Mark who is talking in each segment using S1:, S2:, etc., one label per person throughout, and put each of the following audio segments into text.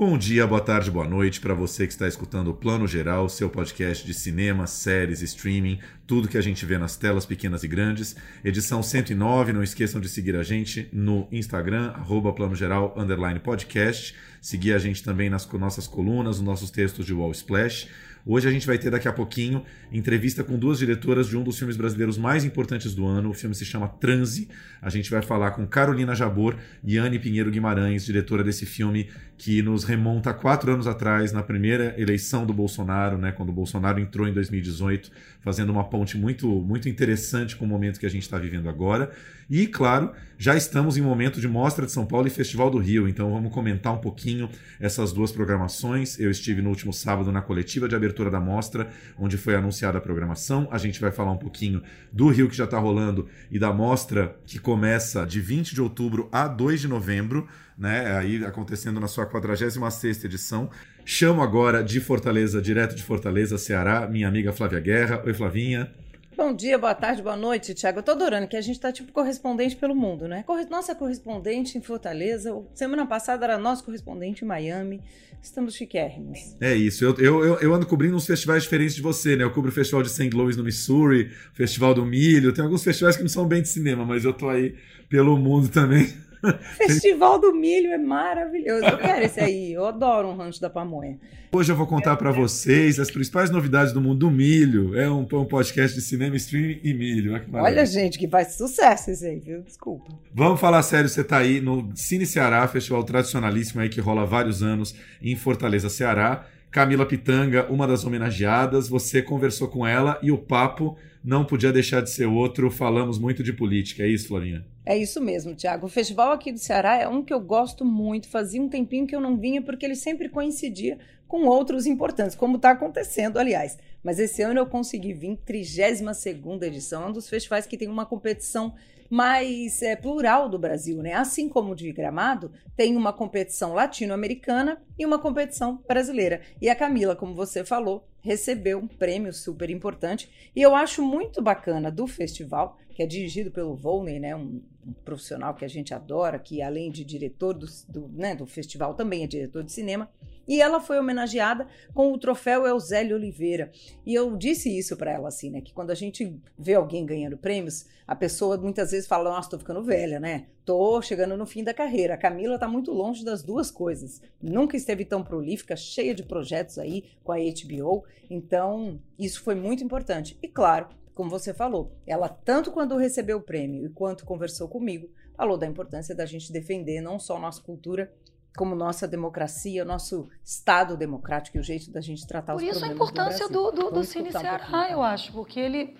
S1: Bom dia, boa tarde, boa noite para você que está escutando o Plano Geral, seu podcast de cinema, séries, streaming, tudo que a gente vê nas telas pequenas e grandes. Edição 109, não esqueçam de seguir a gente no Instagram, arroba Plano Geral, podcast. Seguir a gente também nas nossas colunas, nos nossos textos de Wall Splash. Hoje a gente vai ter daqui a pouquinho entrevista com duas diretoras de um dos filmes brasileiros mais importantes do ano. O filme se chama Transe. A gente vai falar com Carolina Jabor e Anne Pinheiro Guimarães, diretora desse filme que nos remonta a quatro anos atrás, na primeira eleição do Bolsonaro, né, quando o Bolsonaro entrou em 2018, fazendo uma ponte muito, muito interessante com o momento que a gente está vivendo agora. E, claro, já estamos em momento de Mostra de São Paulo e Festival do Rio, então vamos comentar um pouquinho essas duas programações. Eu estive no último sábado na coletiva de abertura da mostra, onde foi anunciada a programação. A gente vai falar um pouquinho do Rio que já está rolando e da mostra que começa de 20 de outubro a 2 de novembro, né? Aí acontecendo na sua 46 edição. Chamo agora de Fortaleza, direto de Fortaleza, Ceará, minha amiga Flávia Guerra. Oi, Flavinha.
S2: Bom dia, boa tarde, boa noite, Tiago. Eu tô adorando que a gente tá tipo correspondente pelo mundo, né? Nossa correspondente em Fortaleza. Semana passada era nosso correspondente em Miami. Estamos chiquérrimos.
S1: É isso. Eu, eu, eu ando cobrindo uns festivais diferentes de você, né? Eu cubro o Festival de St. Louis no Missouri, Festival do Milho. Tem alguns festivais que não são bem de cinema, mas eu tô aí pelo mundo também.
S2: Festival do Milho é maravilhoso. Eu quero esse aí. Eu adoro um rancho da pamonha.
S1: Hoje eu vou contar para vocês as principais novidades do mundo do milho. É um, um podcast de cinema, streaming e milho.
S2: Olha, Olha, gente, que faz sucesso esse aí, viu? Desculpa.
S1: Vamos falar sério, você tá aí no Cine Ceará, festival tradicionalíssimo aí que rola há vários anos em Fortaleza, Ceará. Camila Pitanga, uma das homenageadas, você conversou com ela e o papo não podia deixar de ser outro. Falamos muito de política, é isso, Flavinha?
S2: É isso mesmo, Tiago. O festival aqui do Ceará é um que eu gosto muito. Fazia um tempinho que eu não vinha porque ele sempre coincidia com outros importantes, como está acontecendo, aliás. Mas esse ano eu consegui vir, 32 edição, é um dos festivais que tem uma competição mais é, plural do Brasil, né? Assim como o de Gramado, tem uma competição latino-americana e uma competição brasileira. E a Camila, como você falou, recebeu um prêmio super importante. E eu acho muito bacana do festival, que é dirigido pelo Volney, né? Um, um profissional que a gente adora, que além de diretor do, do, né, do festival, também é diretor de cinema. E ela foi homenageada com o troféu Eusélio Oliveira. E eu disse isso para ela assim, né, que quando a gente vê alguém ganhando prêmios, a pessoa muitas vezes fala: "Nossa, tô ficando velha, né? Tô chegando no fim da carreira". A Camila tá muito longe das duas coisas. Nunca esteve tão prolífica, cheia de projetos aí com a HBO. Então, isso foi muito importante. E claro, como você falou, ela tanto quando recebeu o prêmio e quanto conversou comigo, falou da importância da gente defender não só nossa cultura, como nossa democracia, nosso Estado democrático e o jeito da gente tratar
S3: Por
S2: os problemas
S3: Por isso a importância
S2: do,
S3: do, do, do Cine Ceará, um eu acho, porque ele...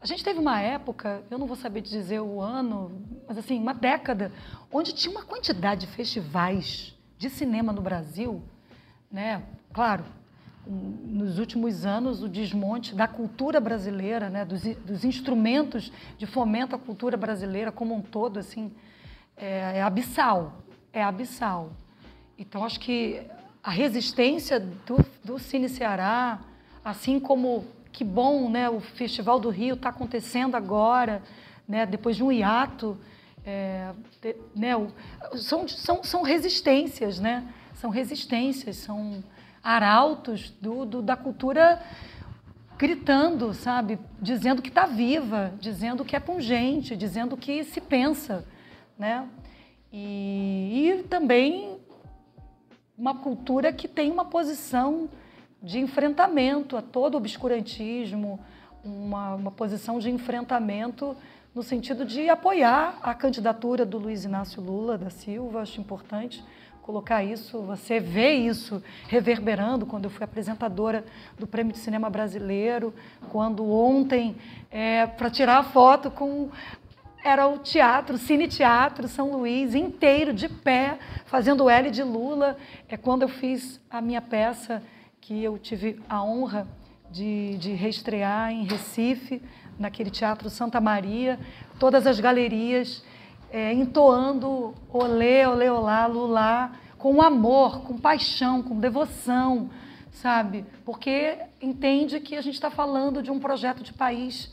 S3: A gente teve uma época, eu não vou saber dizer o ano, mas assim, uma década, onde tinha uma quantidade de festivais de cinema no Brasil, né? Claro, nos últimos anos o desmonte da cultura brasileira, né? dos, dos instrumentos de fomento à cultura brasileira como um todo, assim, é, é abissal, é abissal. Então, acho que a resistência do, do Cine Ceará, assim como que bom, né, o Festival do Rio está acontecendo agora, né, depois de um hiato, é, de, né, o, são, são, são resistências, né, são resistências, são arautos do, do da cultura gritando, sabe, dizendo que está viva, dizendo que é pungente, dizendo que se pensa, né, e, e também uma cultura que tem uma posição de enfrentamento a todo obscurantismo, uma, uma posição de enfrentamento no sentido de apoiar a candidatura do Luiz Inácio Lula da Silva. Acho importante colocar isso. Você vê isso reverberando quando eu fui apresentadora do Prêmio de Cinema Brasileiro, quando ontem, é, para tirar a foto com era o teatro, Cine Teatro São Luís, inteiro, de pé, fazendo L de Lula. É quando eu fiz a minha peça, que eu tive a honra de, de reestrear em Recife, naquele Teatro Santa Maria, todas as galerias é, entoando olê, olê, olá, lulá, com amor, com paixão, com devoção, sabe? Porque entende que a gente está falando de um projeto de país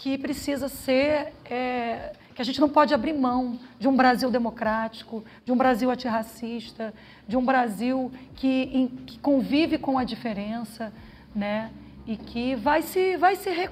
S3: que precisa ser. É, que a gente não pode abrir mão de um Brasil democrático, de um Brasil antirracista, de um Brasil que, em, que convive com a diferença, né? E que vai se, vai se re,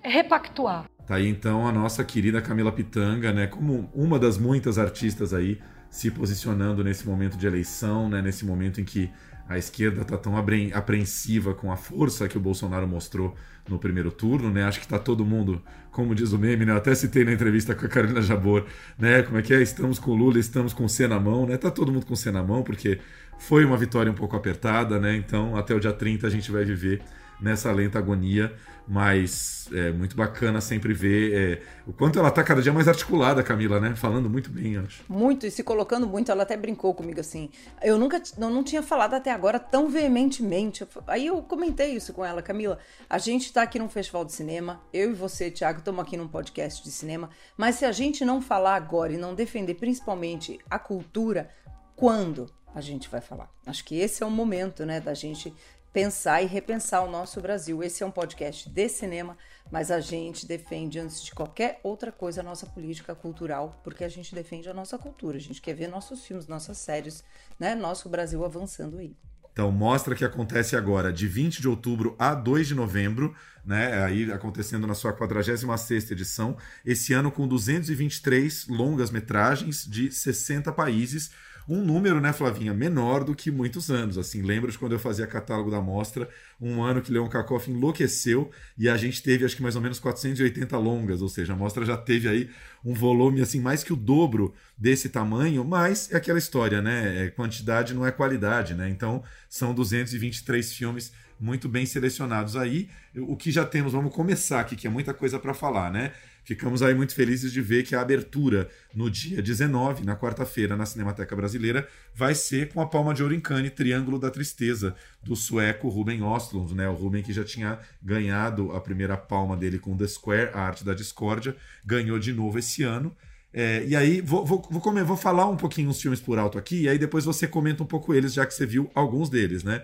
S3: repactuar.
S1: Tá aí então a nossa querida Camila Pitanga, né? Como uma das muitas artistas aí se posicionando nesse momento de eleição, né? Nesse momento em que a esquerda está tão apreensiva com a força que o Bolsonaro mostrou no primeiro turno, né? Acho que está todo mundo, como diz o meme, né? Eu até citei na entrevista com a Carolina Jabor, né? Como é que é? Estamos com Lula, estamos com C na mão, né? Tá todo mundo com C na mão, porque foi uma vitória um pouco apertada, né? Então, até o dia 30 a gente vai viver nessa lenta agonia, mas é muito bacana sempre ver é, o quanto ela está cada dia mais articulada, Camila, né? Falando muito bem, acho.
S2: Muito, e se colocando muito, ela até brincou comigo assim. Eu nunca eu não tinha falado até agora tão veementemente. Aí eu comentei isso com ela, Camila. A gente está aqui num festival de cinema, eu e você, Thiago, estamos aqui num podcast de cinema, mas se a gente não falar agora e não defender principalmente a cultura, quando a gente vai falar? Acho que esse é o momento, né, da gente pensar e repensar o nosso Brasil. Esse é um podcast de cinema, mas a gente defende, antes de qualquer outra coisa, a nossa política cultural, porque a gente defende a nossa cultura. A gente quer ver nossos filmes, nossas séries, né? Nosso Brasil avançando aí.
S1: Então, mostra que acontece agora, de 20 de outubro a 2 de novembro, né? Aí acontecendo na sua 46 edição, esse ano com 223 longas metragens de 60 países um número, né, Flavinha, menor do que muitos anos. Assim, lembro de quando eu fazia catálogo da mostra, um ano que Leon Kakoff enlouqueceu e a gente teve acho que mais ou menos 480 longas, ou seja, a mostra já teve aí um volume assim mais que o dobro desse tamanho, mas é aquela história, né? É, quantidade não é qualidade, né? Então, são 223 filmes muito bem selecionados aí. O que já temos, vamos começar aqui, que é muita coisa para falar, né? Ficamos aí muito felizes de ver que a abertura no dia 19, na quarta-feira, na Cinemateca Brasileira, vai ser com a Palma de Ouro em Cannes, Triângulo da Tristeza, do sueco Ruben Östlund, né? O Ruben que já tinha ganhado a primeira palma dele com The Square, a arte da discórdia, ganhou de novo esse ano. É, e aí, vou, vou, vou, comer, vou falar um pouquinho os filmes por alto aqui, e aí depois você comenta um pouco eles, já que você viu alguns deles, né?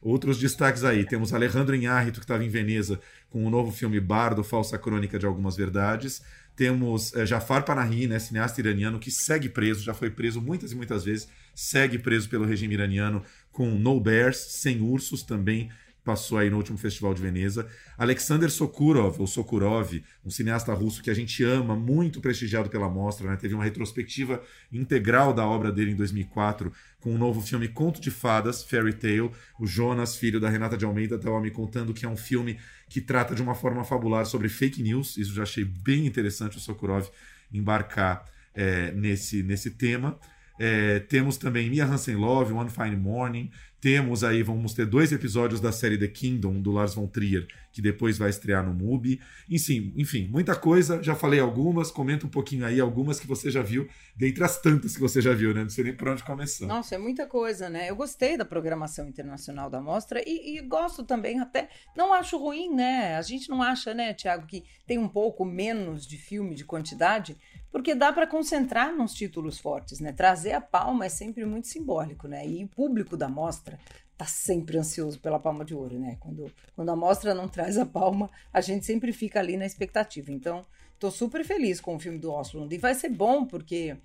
S1: Outros destaques aí, temos Alejandro Inhárrito, que estava em Veneza, com o novo filme Bardo, Falsa Crônica de Algumas Verdades. Temos é, Jafar Panahi, né, cineasta iraniano, que segue preso, já foi preso muitas e muitas vezes, segue preso pelo regime iraniano com No Bears, Sem Ursos, também passou aí no último Festival de Veneza. Alexander Sokurov, ou Sokurov, um cineasta russo que a gente ama, muito prestigiado pela mostra, né? teve uma retrospectiva integral da obra dele em 2004, com o um novo filme Conto de Fadas, Fairy Tale. O Jonas, filho da Renata de Almeida, estava me contando que é um filme que trata de uma forma fabular sobre fake news. Isso já achei bem interessante o Sokurov embarcar é, nesse, nesse tema. É, temos também Mia Hansen Love, One Fine Morning. Temos aí, vamos ter dois episódios da série The Kingdom, do Lars von Trier, que depois vai estrear no MUBI. Enfim, enfim, muita coisa. Já falei algumas, comenta um pouquinho aí algumas que você já viu, dentre as tantas que você já viu, né? Não sei nem por onde começar.
S2: Nossa, é muita coisa, né? Eu gostei da programação internacional da mostra e, e gosto também até. Não acho ruim, né? A gente não acha, né, Tiago, que tem um pouco menos de filme, de quantidade, porque dá para concentrar nos títulos fortes, né? Trazer a palma é sempre muito simbólico, né? E o público da mostra tá sempre ansioso pela palma de ouro, né? Quando, quando a mostra não traz a palma, a gente sempre fica ali na expectativa. Então, tô super feliz com o filme do Oslo e vai ser bom porque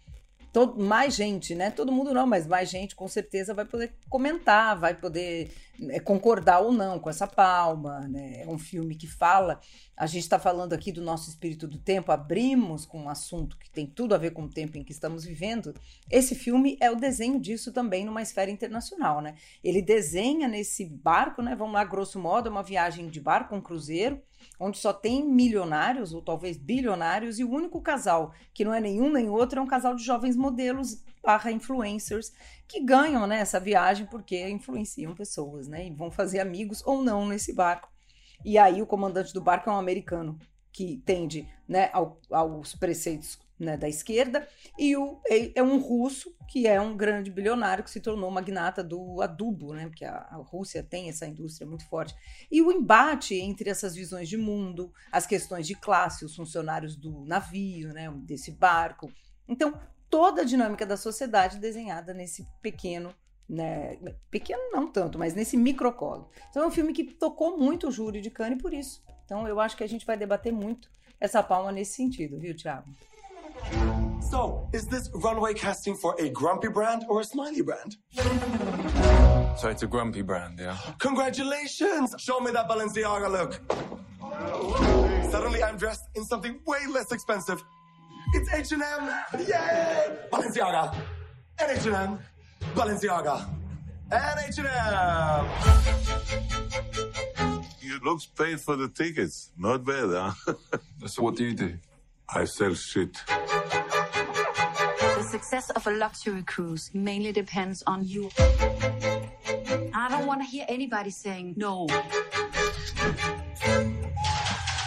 S2: todo, mais gente, né? Todo mundo não, mas mais gente com certeza vai poder comentar, vai poder é, concordar ou não com essa palma, né? É um filme que fala. A gente está falando aqui do nosso espírito do tempo, abrimos com um assunto que tem tudo a ver com o tempo em que estamos vivendo. Esse filme é o desenho disso também numa esfera internacional, né? Ele desenha nesse barco, né? Vamos lá, grosso modo, é uma viagem de barco, um cruzeiro onde só tem milionários ou talvez bilionários e o único casal que não é nenhum nem outro é um casal de jovens modelos barra influencers que ganham né, essa viagem porque influenciam pessoas, né? E vão fazer amigos ou não nesse barco. E aí o comandante do barco é um americano que tende né, ao, aos preceitos né, da esquerda, e o, é, é um russo que é um grande bilionário que se tornou magnata do adubo, né, porque a, a, Rússia tem essa indústria muito forte. E o embate entre essas visões de mundo, as questões de classe, os funcionários do navio, né, desse barco. Então, toda a dinâmica da sociedade desenhada nesse pequeno né, pequeno não tanto, mas nesse microcolo. Então é um filme que tocou muito o júri de Cannes por isso. Então eu acho que a gente vai debater muito essa palma nesse sentido, viu, Thiago? So, is this runway casting for a grumpy brand or a smiley brand?
S4: So it's a grumpy brand, yeah.
S5: Congratulations! Show me that Balenciaga look. Suddenly I'm dressed in something way less expensive. It's H&M! Yay! Balenciaga! And H&M! Balenciaga! And H&M!
S6: You looks paid for the tickets. Not bad, huh?
S4: so what do you do?
S6: I sell shit.
S7: The success of a luxury cruise mainly depends on you. I don't want to hear anybody saying no.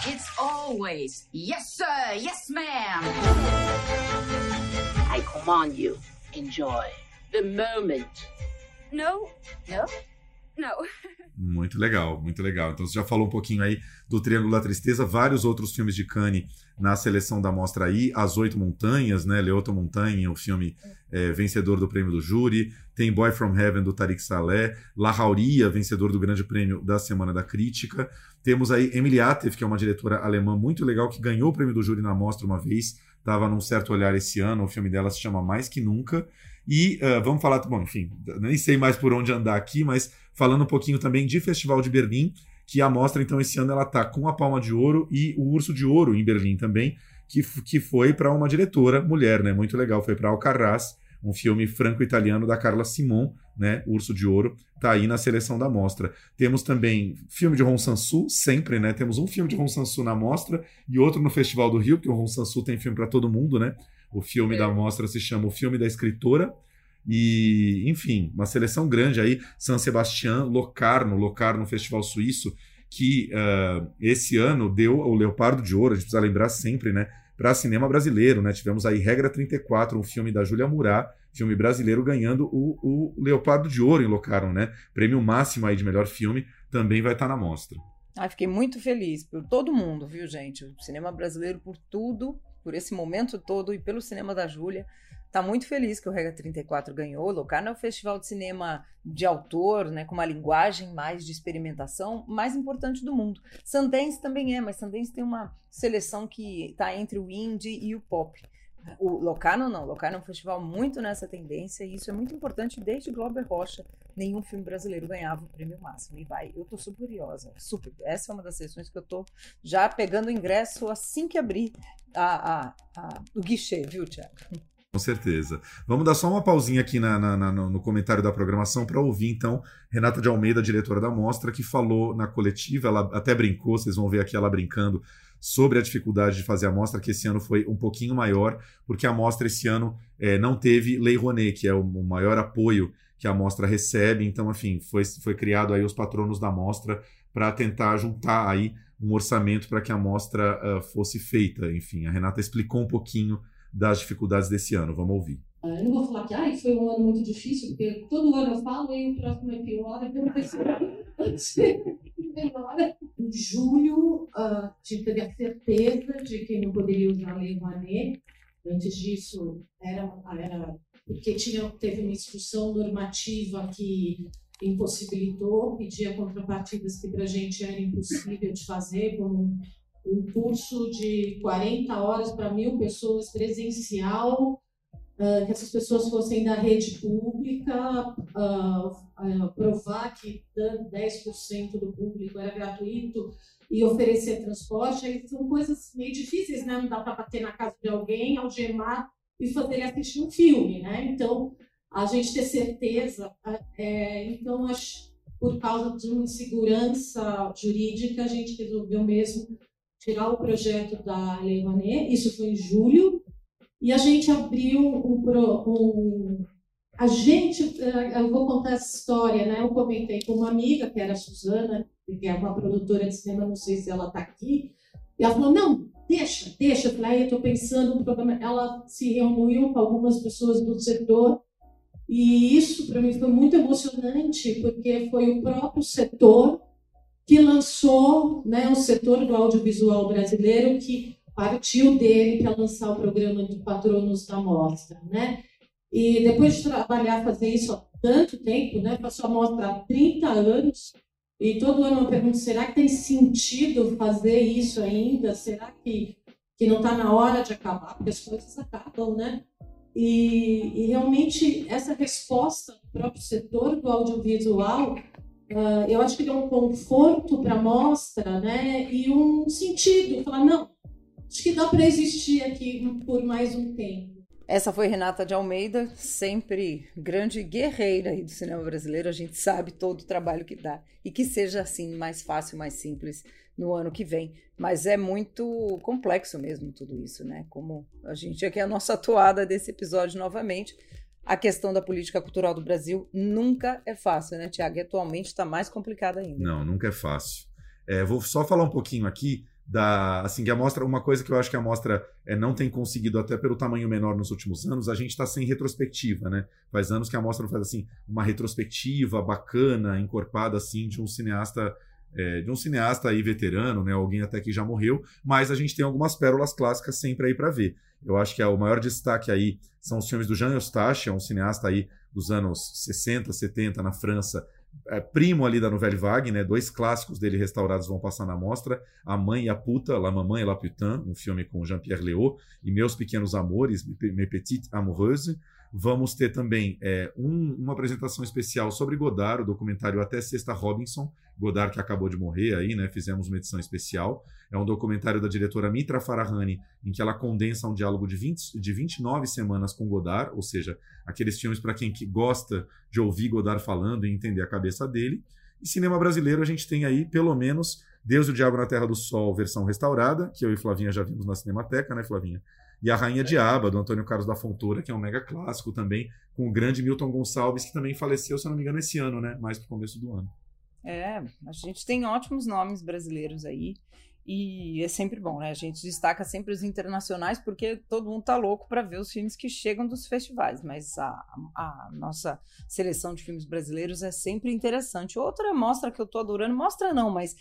S7: It's always, yes, sir, yes, ma'am.
S8: I command you, enjoy the moment.
S7: No, no, no.
S1: Muito legal, muito legal. Então você já falou um pouquinho aí do Triângulo da Tristeza, vários outros filmes de Cannes na seleção da mostra aí, As Oito Montanhas, né? Leota Montanha, o filme é, vencedor do prêmio do júri. Tem Boy from Heaven do Tariq Saleh, La Rauria, vencedor do grande prêmio da Semana da Crítica. Temos aí Emily Atef, que é uma diretora alemã muito legal, que ganhou o prêmio do júri na mostra uma vez, estava num certo olhar esse ano, o filme dela se chama Mais Que Nunca. E uh, vamos falar, bom, enfim, nem sei mais por onde andar aqui, mas falando um pouquinho também de Festival de Berlim, que a mostra, então, esse ano ela tá com a Palma de Ouro e o Urso de Ouro em Berlim também, que, que foi para uma diretora mulher, né? Muito legal, foi para Alcarraz, um filme franco-italiano da Carla Simon, né? Urso de Ouro, tá aí na seleção da mostra. Temos também filme de Ron Sansu, sempre, né? Temos um filme de Ron Sansu na mostra e outro no Festival do Rio, porque o Ron Sansu tem filme para todo mundo, né? O filme é. da mostra se chama O Filme da Escritora, e, enfim, uma seleção grande aí, San Sebastián, Locarno, Locarno Festival Suíço, que uh, esse ano deu o Leopardo de Ouro, a gente precisa lembrar sempre, né? Para cinema brasileiro, né? Tivemos aí Regra 34, um filme da Júlia Murat, filme brasileiro, ganhando o, o Leopardo de Ouro em Locarno, né? Prêmio máximo aí de melhor filme, também vai estar tá na mostra.
S2: Ah, fiquei muito feliz por todo mundo, viu, gente? O cinema brasileiro por tudo, por esse momento todo e pelo cinema da Júlia está muito feliz que o Rega 34 ganhou. Locarno é o festival de cinema de autor, né, com uma linguagem mais de experimentação, mais importante do mundo. Sundance também é, mas Sundance tem uma seleção que está entre o indie e o pop. O Locarno não, Locarno é um festival muito nessa tendência e isso é muito importante desde Glauber Rocha. Nenhum filme brasileiro ganhava o prêmio máximo. E vai, eu tô super curiosa, super. Essa é uma das sessões que eu tô já pegando o ingresso assim que abrir a, a, a, o guichê, viu, Tiago?
S1: Com certeza. Vamos dar só uma pausinha aqui na, na, na, no comentário da programação para ouvir, então, Renata de Almeida, diretora da mostra, que falou na coletiva, ela até brincou, vocês vão ver aqui ela brincando sobre a dificuldade de fazer a mostra, que esse ano foi um pouquinho maior, porque a mostra esse ano é, não teve Lei Rouanet, que é o, o maior apoio que a mostra recebe. Então, enfim, foi, foi criado aí os patronos da mostra para tentar juntar aí um orçamento para que a mostra uh, fosse feita. Enfim, a Renata explicou um pouquinho das dificuldades desse ano. Vamos ouvir.
S9: Ah, eu não vou falar que ah, foi um ano muito difícil, porque todo ano eu falo e o próximo é pior. Em julho, a gente teve a certeza de que não poderia usar a Lei Rouanet. Antes disso, era, era porque tinha, teve uma instrução normativa que impossibilitou, pedia contrapartidas que para a gente era impossível de fazer, como um curso de 40 horas para mil pessoas presencial, uh, que essas pessoas fossem da rede pública, uh, uh, provar que 10% do público era gratuito e oferecer transporte. Aí são coisas meio difíceis, né? Não dá para bater na casa de alguém, algemar e fazer ele assistir um filme, né? Então, a gente ter certeza, é, então, acho, por causa de uma insegurança jurídica, a gente resolveu mesmo tirar o projeto da Lei Rouanet, isso foi em julho, e a gente abriu um, um a gente, eh, eu vou contar essa história, né? Eu comentei com uma amiga, que era a Suzana, que é uma produtora de cinema, não sei se ela está aqui, e ela falou: não, deixa, deixa. Eu falei, eu tô pensando no programa. Ela se reuniu com algumas pessoas do setor e isso para mim foi muito emocionante, porque foi o próprio setor que lançou, né, o setor do audiovisual brasileiro que partiu dele para lançar o programa de Patronos da Mostra, né? E depois de trabalhar, fazer isso há tanto tempo, né? Passou a mostra há 30 anos, e todo ano eu pergunto, será que tem sentido fazer isso ainda? Será que, que não está na hora de acabar? Porque as coisas acabam, né? E, e realmente essa resposta do próprio setor do audiovisual, uh, eu acho que deu um conforto para a mostra, né? E um sentido, falar, não, acho que dá para existir aqui por mais um tempo.
S2: Essa foi Renata de Almeida, sempre grande guerreira do cinema brasileiro. A gente sabe todo o trabalho que dá. E que seja assim, mais fácil, mais simples no ano que vem. Mas é muito complexo mesmo tudo isso, né? Como a gente aqui, a nossa atuada desse episódio novamente. A questão da política cultural do Brasil nunca é fácil, né, Tiago? E atualmente está mais complicada ainda.
S1: Não, nunca é fácil. É, vou só falar um pouquinho aqui da assim que a mostra uma coisa que eu acho que a mostra é, não tem conseguido até pelo tamanho menor nos últimos anos a gente está sem retrospectiva né faz anos que a mostra não faz assim uma retrospectiva bacana encorpada assim de um cineasta é, de um cineasta aí veterano né alguém até que já morreu mas a gente tem algumas pérolas clássicas sempre aí para ver eu acho que é, o maior destaque aí são os filmes do Jean Eustache é um cineasta aí dos anos 60 70 na França é, primo ali da Nouvelle Vague, né? Dois clássicos dele restaurados vão passar na mostra: A Mãe e a Puta, La Maman et la Putain, um filme com Jean-Pierre Léaud, e Meus Pequenos Amores, Mes Petites Amoureuses. Vamos ter também é, um, uma apresentação especial sobre Godard, o documentário Até Sexta Robinson, Godard que acabou de morrer aí, né? Fizemos uma edição especial. É um documentário da diretora Mitra Farahani, em que ela condensa um diálogo de, 20, de 29 semanas com Godard, ou seja, aqueles filmes para quem que gosta de ouvir Godard falando e entender a cabeça dele. E cinema brasileiro, a gente tem aí, pelo menos, Deus e o Diabo na Terra do Sol, versão restaurada, que eu e Flavinha já vimos na Cinemateca, né, Flavinha? E A Rainha Diaba, do Antônio Carlos da Fontoura, que é um mega clássico também, com o grande Milton Gonçalves, que também faleceu, se eu não me engano, esse ano, né? Mais pro começo do ano.
S2: É, a gente tem ótimos nomes brasileiros aí. E é sempre bom, né? A gente destaca sempre os internacionais porque todo mundo tá louco para ver os filmes que chegam dos festivais, mas a, a, nossa seleção de filmes brasileiros é sempre interessante. Outra mostra que eu tô adorando, mostra não, mas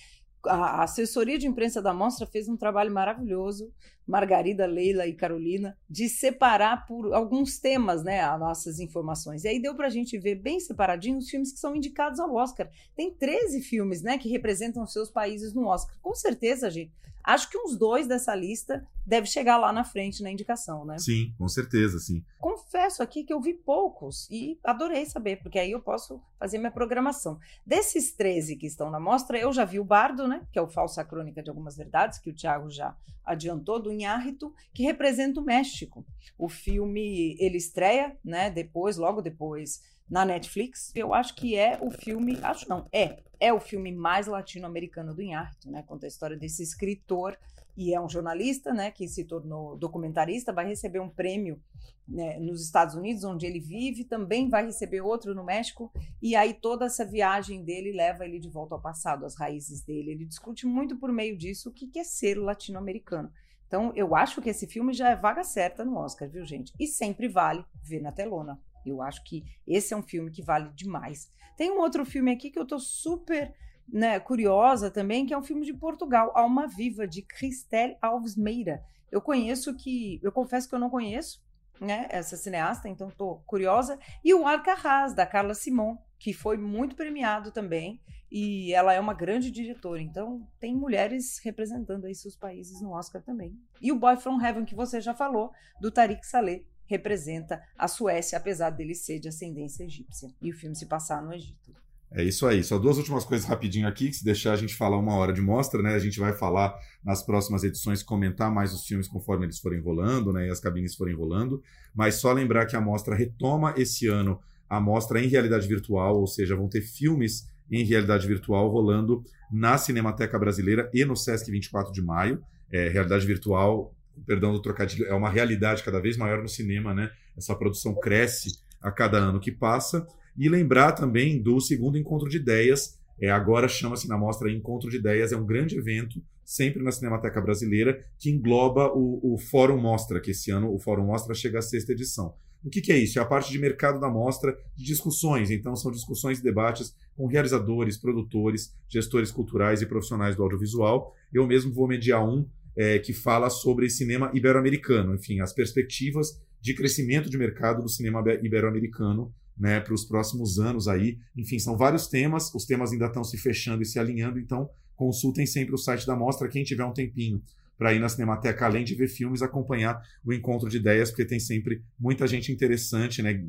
S2: a assessoria de imprensa da mostra fez um trabalho maravilhoso, Margarida, Leila e Carolina, de separar por alguns temas, né, as nossas informações. E aí deu para a gente ver bem separadinho os filmes que são indicados ao Oscar. Tem 13 filmes, né, que representam seus países no Oscar. Com certeza, gente, Acho que uns dois dessa lista deve chegar lá na frente na indicação, né?
S1: Sim, com certeza, sim.
S2: Confesso aqui que eu vi poucos e adorei saber, porque aí eu posso fazer minha programação. Desses 13 que estão na mostra, eu já vi o Bardo, né? Que é o Falsa Crônica de Algumas Verdades, que o Tiago já adiantou, do Inhárrito, que representa o México. O filme ele estreia, né? Depois, logo depois na Netflix. Eu acho que é o filme, acho não, é, é o filme mais latino-americano do Inharto, né? Conta a história desse escritor e é um jornalista, né, que se tornou documentarista, vai receber um prêmio né, nos Estados Unidos, onde ele vive, também vai receber outro no México, e aí toda essa viagem dele leva ele de volta ao passado, às raízes dele. Ele discute muito por meio disso o que é ser latino-americano. Então, eu acho que esse filme já é vaga certa no Oscar, viu, gente? E sempre vale ver na telona. Eu acho que esse é um filme que vale demais. Tem um outro filme aqui que eu tô super né, curiosa também, que é um filme de Portugal, Alma Viva, de Cristel Alves Meira. Eu conheço que. Eu confesso que eu não conheço né, essa cineasta, então tô curiosa. E o Alcarraz, da Carla Simon, que foi muito premiado também. E ela é uma grande diretora, então tem mulheres representando aí seus países no Oscar também. E o Boy From Heaven, que você já falou, do Tariq Saleh, representa a Suécia, apesar dele ser de ascendência egípcia. E o filme se passar no Egito.
S1: É isso aí. Só duas últimas coisas rapidinho aqui, que se deixar a gente falar uma hora de mostra, né? A gente vai falar nas próximas edições, comentar mais os filmes conforme eles forem rolando, né? E as cabines forem rolando. Mas só lembrar que a mostra retoma esse ano a mostra em realidade virtual, ou seja, vão ter filmes em realidade virtual rolando na Cinemateca Brasileira e no Sesc 24 de maio. É, realidade virtual perdão do trocadilho, é uma realidade cada vez maior no cinema, né? Essa produção cresce a cada ano que passa. E lembrar também do segundo encontro de ideias É, agora chama-se na mostra Encontro de Ideias, é um grande evento, sempre na Cinemateca Brasileira, que engloba o, o Fórum Mostra, que esse ano o Fórum Mostra chega à sexta edição. O que, que, é isso? É a parte de mercado da mostra, de discussões. Então, são discussões e debates com realizadores, produtores, gestores culturais e profissionais do audiovisual. Eu mesmo vou mediar um é, que fala sobre cinema ibero-americano, enfim, as perspectivas de crescimento de mercado do cinema ibero-americano né, para os próximos anos aí. Enfim, são vários temas, os temas ainda estão se fechando e se alinhando, então consultem sempre o site da mostra, quem tiver um tempinho para ir na Cinemateca, além de ver filmes, acompanhar o encontro de ideias, porque tem sempre muita gente interessante, né,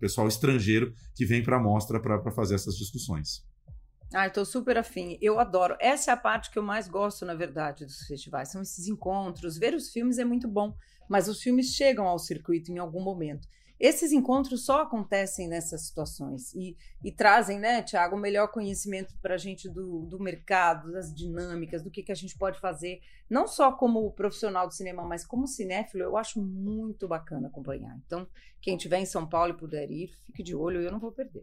S1: pessoal estrangeiro que vem para a mostra para fazer essas discussões.
S2: Ah, estou super afim. Eu adoro. Essa é a parte que eu mais gosto, na verdade, dos festivais. São esses encontros. Ver os filmes é muito bom, mas os filmes chegam ao circuito em algum momento. Esses encontros só acontecem nessas situações e, e trazem, né, Tiago, o melhor conhecimento para a gente do, do mercado, das dinâmicas, do que, que a gente pode fazer, não só como profissional do cinema, mas como cinéfilo, eu acho muito bacana acompanhar. Então, quem estiver em São Paulo e puder ir, fique de olho, eu não vou perder.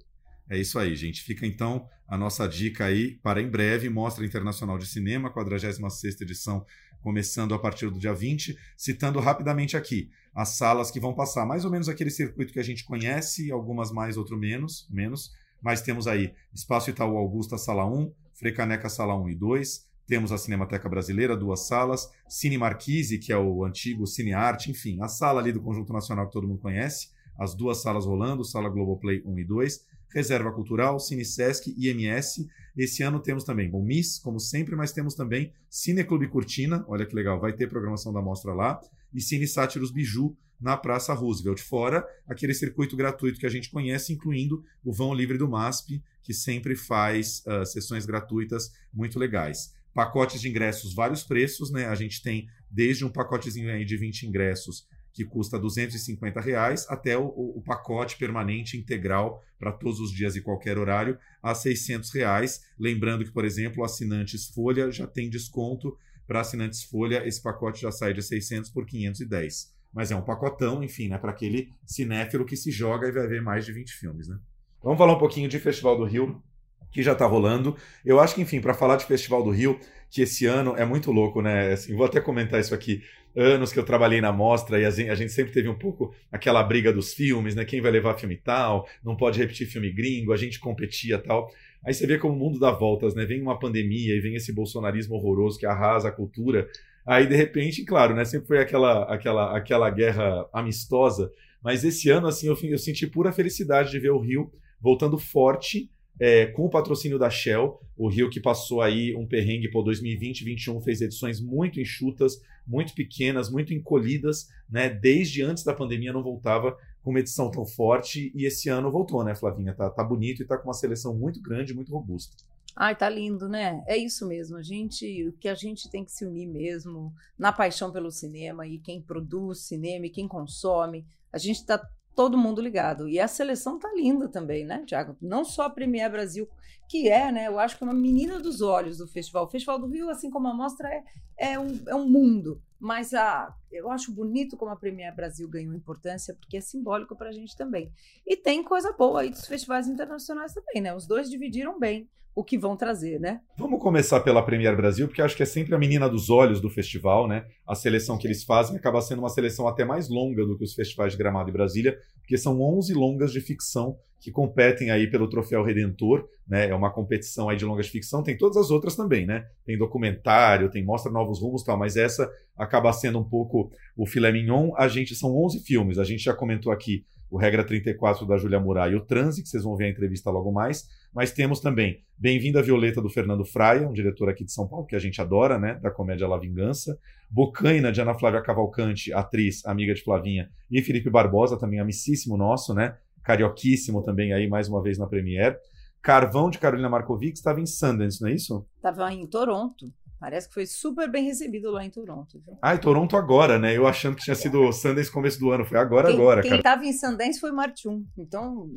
S1: É isso aí, gente. Fica então a nossa dica aí para em breve, Mostra Internacional de Cinema, 46ª edição, começando a partir do dia 20, citando rapidamente aqui as salas que vão passar, mais ou menos aquele circuito que a gente conhece, algumas mais, outro menos, menos, mas temos aí Espaço Itaú Augusta, sala 1, Frecaneca, sala 1 e 2, temos a Cinemateca Brasileira, duas salas, Cine Marquise, que é o antigo Cine Arte, enfim, a sala ali do Conjunto Nacional que todo mundo conhece, as duas salas rolando, Sala Globoplay 1 e 2, Reserva Cultural, Cine Sesc, IMS. Esse ano temos também o MIS, como sempre, mas temos também Cine Clube Cortina, olha que legal, vai ter programação da mostra lá, e Cine Sátiros Biju na Praça Roosevelt. Fora aquele circuito gratuito que a gente conhece, incluindo o Vão Livre do MASP, que sempre faz uh, sessões gratuitas muito legais. Pacotes de ingressos, vários preços, né? A gente tem desde um pacotezinho aí de 20 ingressos que custa 250 reais, até o, o pacote permanente integral para todos os dias e qualquer horário a 600 reais. Lembrando que, por exemplo, assinantes Folha já tem desconto para assinantes Folha. Esse pacote já sai de 600 por 510. Mas é um pacotão, enfim, né, para aquele cinéfilo que se joga e vai ver mais de 20 filmes. Né? Vamos falar um pouquinho de Festival do Rio, que já está rolando. Eu acho que, enfim, para falar de Festival do Rio, que esse ano é muito louco, né? Assim, vou até comentar isso aqui anos que eu trabalhei na mostra e a gente, sempre teve um pouco aquela briga dos filmes, né? Quem vai levar filme tal, não pode repetir filme gringo, a gente competia tal. Aí você vê como o mundo dá voltas, né? Vem uma pandemia e vem esse bolsonarismo horroroso que arrasa a cultura. Aí, de repente, claro, né? Sempre foi aquela, aquela, aquela guerra amistosa. Mas esse ano, assim, eu, eu senti pura felicidade de ver o Rio voltando forte é, com o patrocínio da Shell, o Rio que passou aí um perrengue por 2020 2021 fez edições muito enxutas, muito pequenas, muito encolhidas, né? Desde antes da pandemia não voltava com uma edição tão forte e esse ano voltou, né, Flavinha? Tá, tá bonito e tá com uma seleção muito grande, muito robusta.
S2: Ai, tá lindo, né? É isso mesmo. A gente, o que a gente tem que se unir mesmo na paixão pelo cinema e quem produz cinema e quem consome. A gente está todo mundo ligado. E a seleção tá linda também, né, Tiago? Não só a Premier Brasil, que é, né, eu acho que é uma menina dos olhos do festival. O Festival do Rio, assim como a mostra, é, é, um, é um mundo. Mas a, eu acho bonito como a Premier Brasil ganhou importância, porque é simbólico para a gente também. E tem coisa boa aí dos festivais internacionais também, né? Os dois dividiram bem o que vão trazer, né?
S1: Vamos começar pela Premier Brasil, porque acho que é sempre a menina dos olhos do festival, né? A seleção que eles fazem acaba sendo uma seleção até mais longa do que os festivais de Gramado e Brasília, porque são 11 longas de ficção que competem aí pelo Troféu Redentor, né? É uma competição aí de longas de ficção, tem todas as outras também, né? Tem documentário, tem Mostra Novos Rumos tal, mas essa acaba sendo um pouco o filé mignon. A gente, são 11 filmes, a gente já comentou aqui o Regra 34 da Júlia Murat e o Transe, que vocês vão ver a entrevista logo mais. Mas temos também Bem-vinda Violeta do Fernando Fraia, um diretor aqui de São Paulo que a gente adora, né? Da comédia La Vingança. Bocaina de Ana Flávia Cavalcante, atriz, amiga de Flavinha. E Felipe Barbosa, também amicíssimo nosso, né? Carioquíssimo também aí, mais uma vez na Premiere. Carvão de Carolina Markovic estava em Sundance, não é isso?
S2: Estava em Toronto. Parece que foi super bem recebido lá em Toronto. Viu?
S1: Ah, e Toronto agora, né? Eu achando que tinha sido Sundance começo do ano. Foi agora,
S2: quem,
S1: agora.
S2: Quem estava em Sundance foi Martium. Então,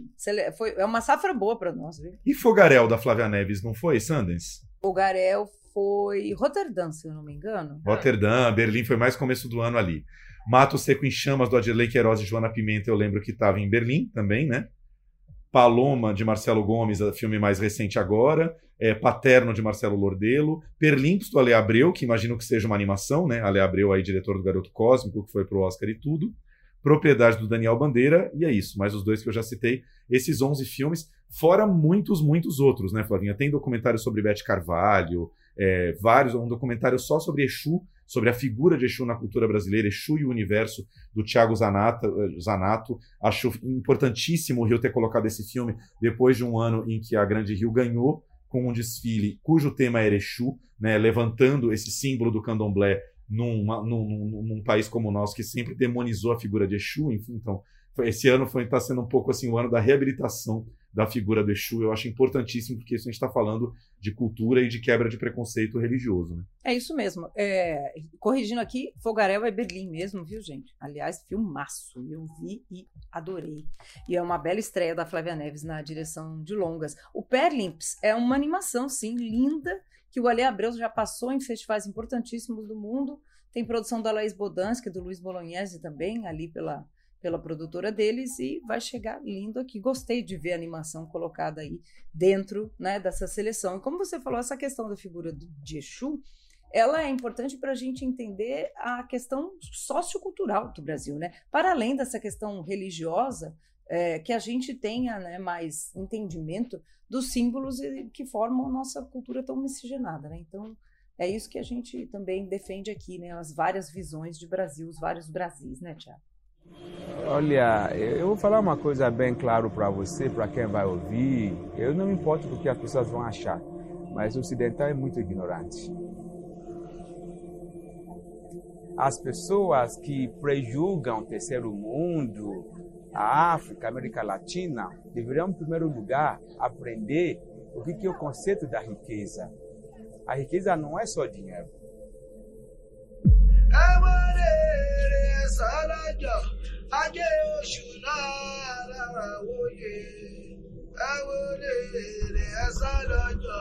S2: foi, é uma safra boa para nós, viu?
S1: E Fogarel, da Flávia Neves, não foi Sundance?
S2: Fogarel foi Rotterdam, se eu não me engano.
S1: Rotterdam, Berlim foi mais começo do ano ali. Mato Seco em Chamas, do Adirley Queiroz e Joana Pimenta, eu lembro que estava em Berlim também, né? Paloma, de Marcelo Gomes, filme mais recente agora, é, Paterno, de Marcelo Lordelo, Perlinks, do Ale Abreu, que imagino que seja uma animação, né? Ale Abreu, aí, diretor do Garoto Cósmico, que foi pro Oscar e tudo. Propriedade do Daniel Bandeira, e é isso, mais os dois que eu já citei, esses 11 filmes, fora muitos, muitos outros, né, Flavinha? Tem documentário sobre Beth Carvalho, é, vários, um documentário só sobre Exu, sobre a figura de Exu na cultura brasileira, Exu e o Universo, do Tiago Zanata, eh, Zanato. Acho importantíssimo o Rio ter colocado esse filme depois de um ano em que a Grande Rio ganhou com um desfile cujo tema era Exu, né, levantando esse símbolo do candomblé numa, num, num, país como o nosso que sempre demonizou a figura de Exu, enfim, então esse ano está sendo um pouco assim o ano da reabilitação da figura do Exu. Eu acho importantíssimo, porque isso a gente está falando de cultura e de quebra de preconceito religioso. Né?
S2: É isso mesmo. É, corrigindo aqui, Fogarel é Berlim mesmo, viu, gente? Aliás, filmaço. Eu vi e adorei. E é uma bela estreia da Flávia Neves na direção de longas. O Perlimps é uma animação, sim, linda, que o Ale Abreu já passou em festivais importantíssimos do mundo. Tem produção da Laís Bodansky, do Luiz Bolognese também, ali pela pela produtora deles e vai chegar lindo aqui. Gostei de ver a animação colocada aí dentro né, dessa seleção. E como você falou, essa questão da figura de Exu, ela é importante para a gente entender a questão sociocultural do Brasil, né? Para além dessa questão religiosa, é, que a gente tenha né, mais entendimento dos símbolos que formam a nossa cultura tão miscigenada, né? Então, é isso que a gente também defende aqui, né? As várias visões de Brasil, os vários Brasis, né, Tiago?
S10: Olha, eu vou falar uma coisa bem claro para você, para quem vai ouvir. Eu não me importo do que as pessoas vão achar, mas o ocidental é muito ignorante. As pessoas que prejulgam o terceiro mundo, a África, a América Latina, deveriam, em primeiro lugar, aprender o que é o conceito da riqueza. A riqueza não é só dinheiro. Lọ́jọ́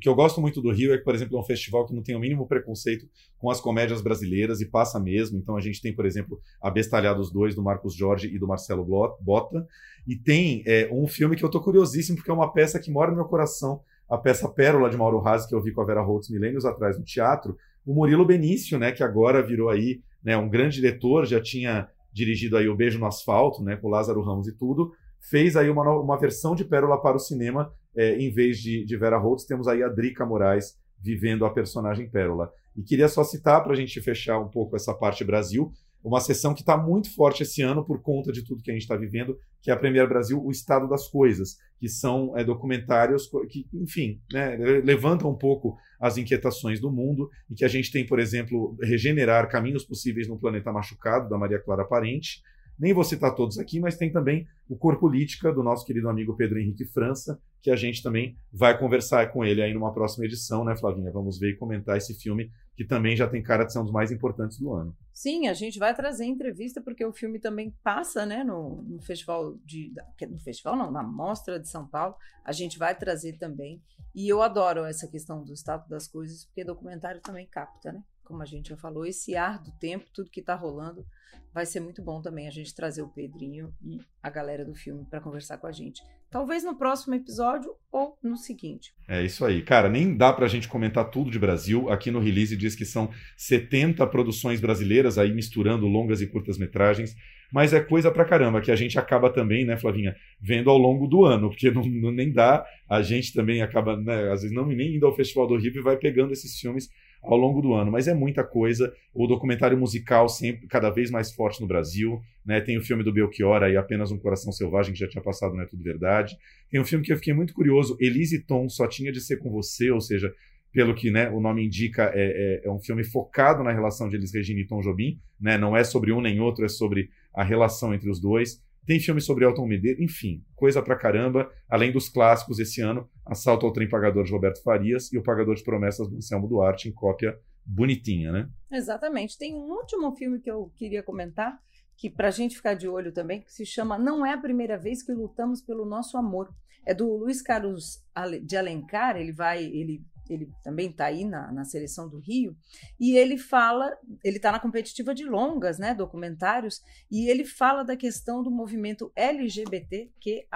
S1: O que eu gosto muito do Rio é que, por exemplo, é um festival que não tem o mínimo preconceito com as comédias brasileiras e passa mesmo. Então a gente tem, por exemplo, A Bestalhados 2, do Marcos Jorge e do Marcelo Bota. E tem é, um filme que eu tô curiosíssimo, porque é uma peça que mora no meu coração, a peça Pérola de Mauro Razzi, que eu vi com a Vera Holtz milênios atrás no teatro, o Murilo Benício, né, que agora virou aí né, um grande diretor, já tinha dirigido aí o Beijo no Asfalto, né, com Lázaro Ramos e tudo, fez aí uma, uma versão de Pérola para o cinema, é, em vez de, de Vera Holtz, temos aí a Drica Moraes vivendo a personagem Pérola. E queria só citar, para a gente fechar um pouco essa parte Brasil, uma sessão que está muito forte esse ano por conta de tudo que a gente está vivendo, que é a Premier Brasil, o Estado das Coisas, que são é, documentários que, enfim, né, levantam um pouco as inquietações do mundo e que a gente tem, por exemplo, Regenerar Caminhos Possíveis no Planeta Machucado, da Maria Clara Parente, nem vou citar todos aqui, mas tem também o Cor Política, do nosso querido amigo Pedro Henrique França, que a gente também vai conversar com ele aí numa próxima edição, né, Flavinha? Vamos ver e comentar esse filme, que também já tem cara de ser um dos mais importantes do ano.
S2: Sim, a gente vai trazer entrevista, porque o filme também passa, né, no, no festival de. No festival não, na Mostra de São Paulo. A gente vai trazer também. E eu adoro essa questão do estado das coisas, porque documentário também capta, né? Como a gente já falou, esse ar do tempo, tudo que está rolando vai ser muito bom também a gente trazer o Pedrinho e a galera do filme para conversar com a gente. Talvez no próximo episódio ou no seguinte.
S1: É isso aí. Cara, nem dá pra gente comentar tudo de Brasil. Aqui no release diz que são 70 produções brasileiras, aí misturando longas e curtas metragens. Mas é coisa pra caramba que a gente acaba também, né, Flavinha, vendo ao longo do ano, porque não, não nem dá. A gente também acaba, né, às vezes não nem indo ao Festival do Rio e vai pegando esses filmes ao longo do ano, mas é muita coisa. O documentário musical sempre cada vez mais forte no Brasil, né? Tem o filme do Belchior aí, apenas um coração selvagem que já tinha passado, não é tudo verdade. Tem um filme que eu fiquei muito curioso, Elise Tom só tinha de ser com você, ou seja, pelo que né, o nome indica, é, é, é, um filme focado na relação de Elis Regina e Tom Jobim, né? Não é sobre um nem outro, é sobre a relação entre os dois. Tem filme sobre Elton Medeiros, enfim, coisa pra caramba. Além dos clássicos esse ano, Assalto ao Trem Pagador de Roberto Farias e O Pagador de Promessas do Anselmo Duarte, em cópia bonitinha, né?
S2: Exatamente. Tem um último filme que eu queria comentar, que pra gente ficar de olho também, que se chama Não é a primeira vez que lutamos pelo nosso amor. É do Luiz Carlos de Alencar, ele vai, ele ele também está aí na, na seleção do Rio, e ele fala, ele está na competitiva de longas, né, documentários, e ele fala da questão do movimento LGBTQAI+,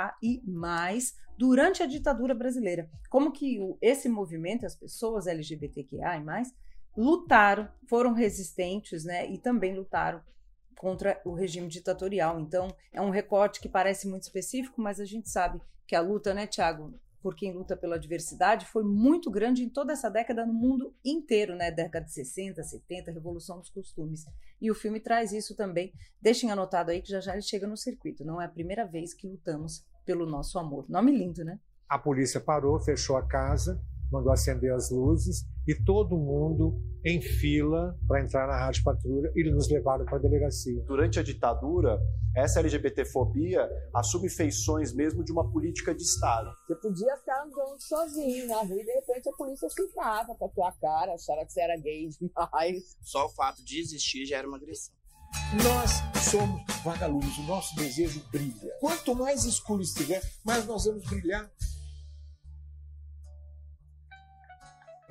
S2: durante a ditadura brasileira. Como que o, esse movimento, as pessoas LGBTQAI+, lutaram, foram resistentes, né, e também lutaram contra o regime ditatorial. Então, é um recorte que parece muito específico, mas a gente sabe que a luta, né, Tiago, por quem luta pela diversidade foi muito grande em toda essa década no mundo inteiro, né? Década de 60, 70, Revolução dos Costumes. E o filme traz isso também. Deixem anotado aí que já já ele chega no circuito. Não é a primeira vez que lutamos pelo nosso amor. Nome lindo, né?
S11: A polícia parou, fechou a casa, mandou acender as luzes e todo mundo em fila para entrar na Rádio Patrulha e nos levaram para a delegacia.
S12: Durante a ditadura, essa LGBTfobia assume feições mesmo de uma política de Estado.
S13: Você podia estar andando sozinho na rua e de repente a polícia ficava com a tua cara, achava que você era gay demais.
S14: Só o fato de existir já era uma agressão.
S11: Nós somos vagalumes, o nosso desejo brilha. Quanto mais escuro estiver, mais nós vamos brilhar.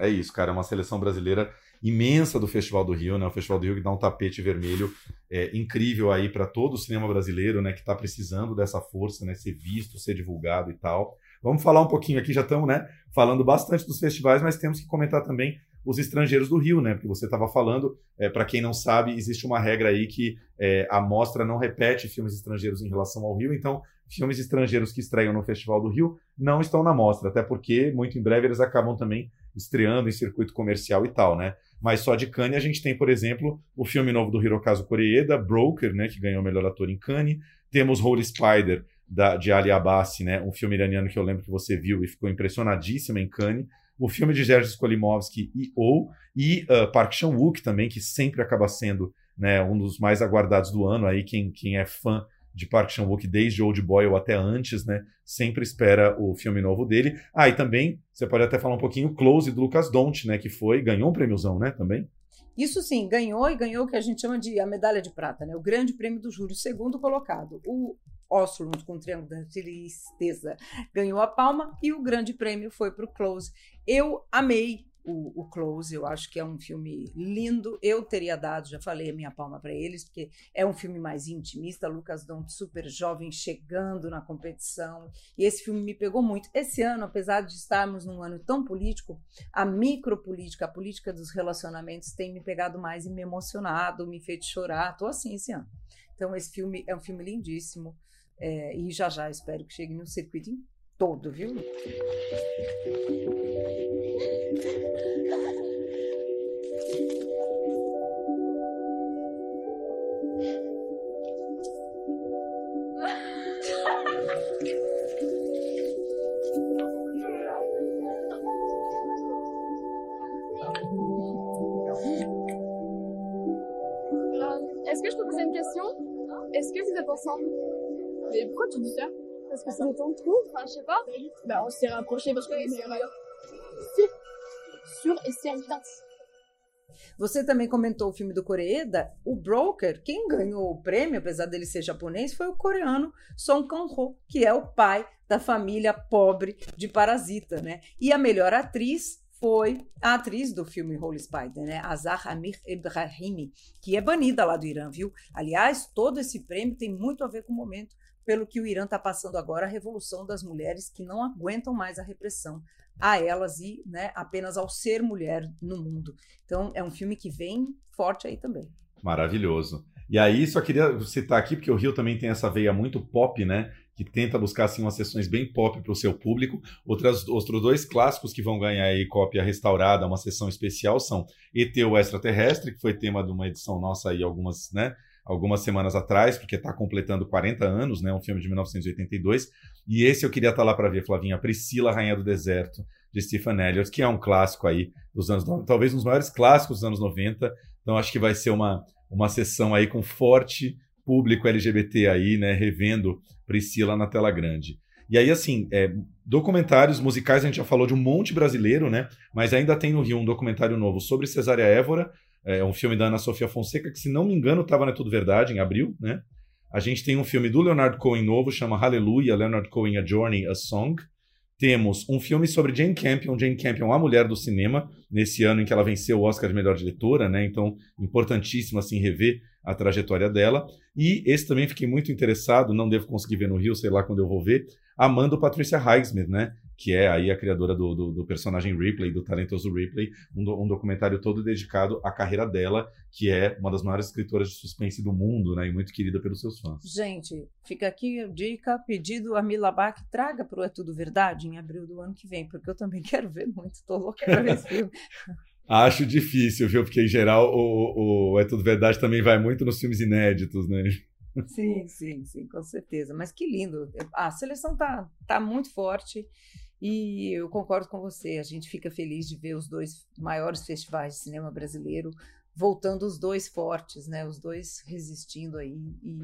S1: É isso, cara. É uma seleção brasileira imensa do Festival do Rio, né? O Festival do Rio que dá um tapete vermelho é, incrível aí para todo o cinema brasileiro, né? Que está precisando dessa força, né? Ser visto, ser divulgado e tal. Vamos falar um pouquinho aqui, já estamos, né? Falando bastante dos festivais, mas temos que comentar também os estrangeiros do Rio, né? Porque você estava falando, é, para quem não sabe, existe uma regra aí que é, a mostra não repete filmes estrangeiros em relação ao Rio, então filmes estrangeiros que estreiam no Festival do Rio não estão na mostra, até porque muito em breve eles acabam também estreando em circuito comercial e tal, né? Mas só de Cannes a gente tem, por exemplo, o filme novo do Hirokazu Koreeda, Broker, né, que ganhou o melhor ator em Cannes. Temos Holy Spider, da, de Ali Abbasi, né, um filme iraniano que eu lembro que você viu e ficou impressionadíssima em Cannes. O filme de Jerzy Skolimowski e ou e uh, Park Chan-wook também, que sempre acaba sendo né, um dos mais aguardados do ano. Aí quem, quem é fã de Park Chan-wook desde Old Boy ou até antes, né? Sempre espera o filme novo dele. Ah, e também você pode até falar um pouquinho Close do Lucas Dont, né? Que foi ganhou um prêmiozão, né? Também.
S2: Isso sim, ganhou e ganhou o que a gente chama de a medalha de prata, né? O grande prêmio do júri, segundo colocado. O Oslund com o Triângulo da Tristeza ganhou a palma e o grande prêmio foi para o Close. Eu amei o, o, Close, eu acho que é um filme lindo. Eu teria dado, já falei a minha palma para eles, porque é um filme mais intimista. Lucas Dont, super jovem, chegando na competição. E esse filme me pegou muito. Esse ano, apesar de estarmos num ano tão político, a micropolítica, a política dos relacionamentos tem me pegado mais e me emocionado, me feito chorar. Tô assim esse ano. Então, esse filme é um filme lindíssimo. É, e já já espero que chegue no circuito todo, viu?
S15: Euh, est-ce que je peux poser une question? Est-ce que vous êtes ensemble? Mais pourquoi tu dis ça? Parce que ça me tente trop. Enfin, je sais pas. Bah, on s'est rapprochés parce qu'on est meilleurs. Sûr et certain.
S2: Você também comentou o filme do Koreeda, o Broker, quem ganhou o prêmio, apesar dele ser japonês, foi o coreano Song Kang-ho, que é o pai da família pobre de Parasita, né? E a melhor atriz foi a atriz do filme Holy Spider, né? Azar Amir Ibrahimi, que é banida lá do Irã, viu? Aliás, todo esse prêmio tem muito a ver com o momento pelo que o Irã está passando agora, a revolução das mulheres que não aguentam mais a repressão a elas e né, apenas ao ser mulher no mundo. Então, é um filme que vem forte aí também.
S1: Maravilhoso. E aí, só queria citar aqui, porque o Rio também tem essa veia muito pop, né? que tenta buscar assim umas sessões bem pop para o seu público. Outras, outros dois clássicos que vão ganhar aí cópia restaurada, uma sessão especial, são ET o Extraterrestre, que foi tema de uma edição nossa aí algumas, né, algumas semanas atrás, porque está completando 40 anos, né, um filme de 1982. E esse eu queria estar tá lá para ver, Flavinha, Priscila, Rainha do Deserto, de Stephen Elliott, que é um clássico aí dos anos, talvez um dos maiores clássicos dos anos 90. Então acho que vai ser uma, uma sessão aí com forte público LGBT aí, né, revendo Priscila na tela grande. E aí, assim, é, documentários musicais, a gente já falou de um monte brasileiro, né? Mas ainda tem no Rio um documentário novo sobre Cesária Évora, é um filme da Ana Sofia Fonseca, que, se não me engano, estava na Tudo Verdade, em abril, né? A gente tem um filme do Leonard Cohen novo, chama Hallelujah, Leonard Cohen A Journey, A Song. temos um filme sobre Jane Campion. Jane Campion, a mulher do cinema, nesse ano em que ela venceu o Oscar de melhor diretora, né? Então, importantíssimo assim rever a trajetória dela. E esse também fiquei muito interessado, não devo conseguir ver no Rio, sei lá quando eu vou ver, amando Patricia Highsmith, né? Que é aí a criadora do, do, do personagem Ripley, do talentoso Ripley, um, do, um, documentário todo dedicado à carreira dela, que é uma das maiores escritoras de suspense do mundo, né? E muito querida pelos seus fãs.
S2: Gente, fica aqui a dica, pedido a Mila Bach, traga para o É Tudo Verdade em abril do ano que vem, porque eu também quero ver muito, estou louca para ver esse filme.
S1: Acho difícil, viu? Porque, em geral, o, o É Tudo Verdade também vai muito nos filmes inéditos, né?
S2: Sim, sim, sim, com certeza. Mas que lindo. A seleção tá, tá muito forte e eu concordo com você. A gente fica feliz de ver os dois maiores festivais de cinema brasileiro voltando os dois fortes, né? Os dois resistindo aí e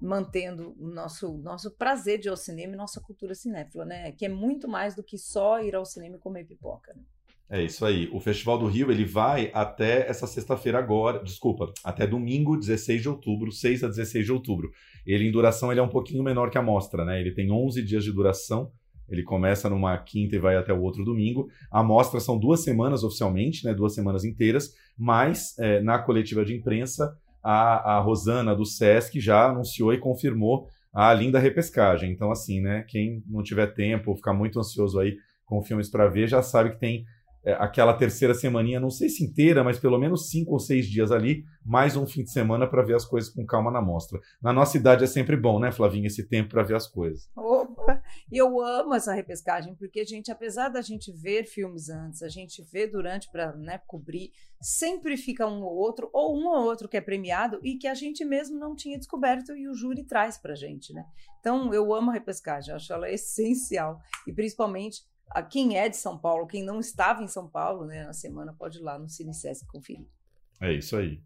S2: mantendo o nosso, nosso prazer de ir ao cinema e nossa cultura cinéfila, né? Que é muito mais do que só ir ao cinema e comer pipoca. Né?
S1: É isso aí. O Festival do Rio ele vai até essa sexta-feira agora, desculpa, até domingo, 16 de outubro, 6 a 16 de outubro. Ele em duração ele é um pouquinho menor que a mostra, né? Ele tem 11 dias de duração. Ele começa numa quinta e vai até o outro domingo. A mostra são duas semanas oficialmente, né? Duas semanas inteiras. Mas é, na coletiva de imprensa a, a Rosana do Sesc já anunciou e confirmou a linda repescagem. Então assim, né? Quem não tiver tempo, ficar muito ansioso aí com filmes para ver, já sabe que tem é, aquela terceira semaninha, não sei se inteira, mas pelo menos cinco ou seis dias ali, mais um fim de semana para ver as coisas com calma na mostra. Na nossa idade é sempre bom, né, Flavinha, esse tempo para ver as coisas.
S2: Opa! E eu amo essa repescagem, porque, gente, apesar da gente ver filmes antes, a gente vê durante para né, cobrir, sempre fica um ou outro, ou um ou outro que é premiado e que a gente mesmo não tinha descoberto e o júri traz para gente, né? Então, eu amo a repescagem, acho ela essencial. E principalmente a quem é de São Paulo, quem não estava em São Paulo né, na semana, pode ir lá no CineSesc conferir.
S1: É isso aí.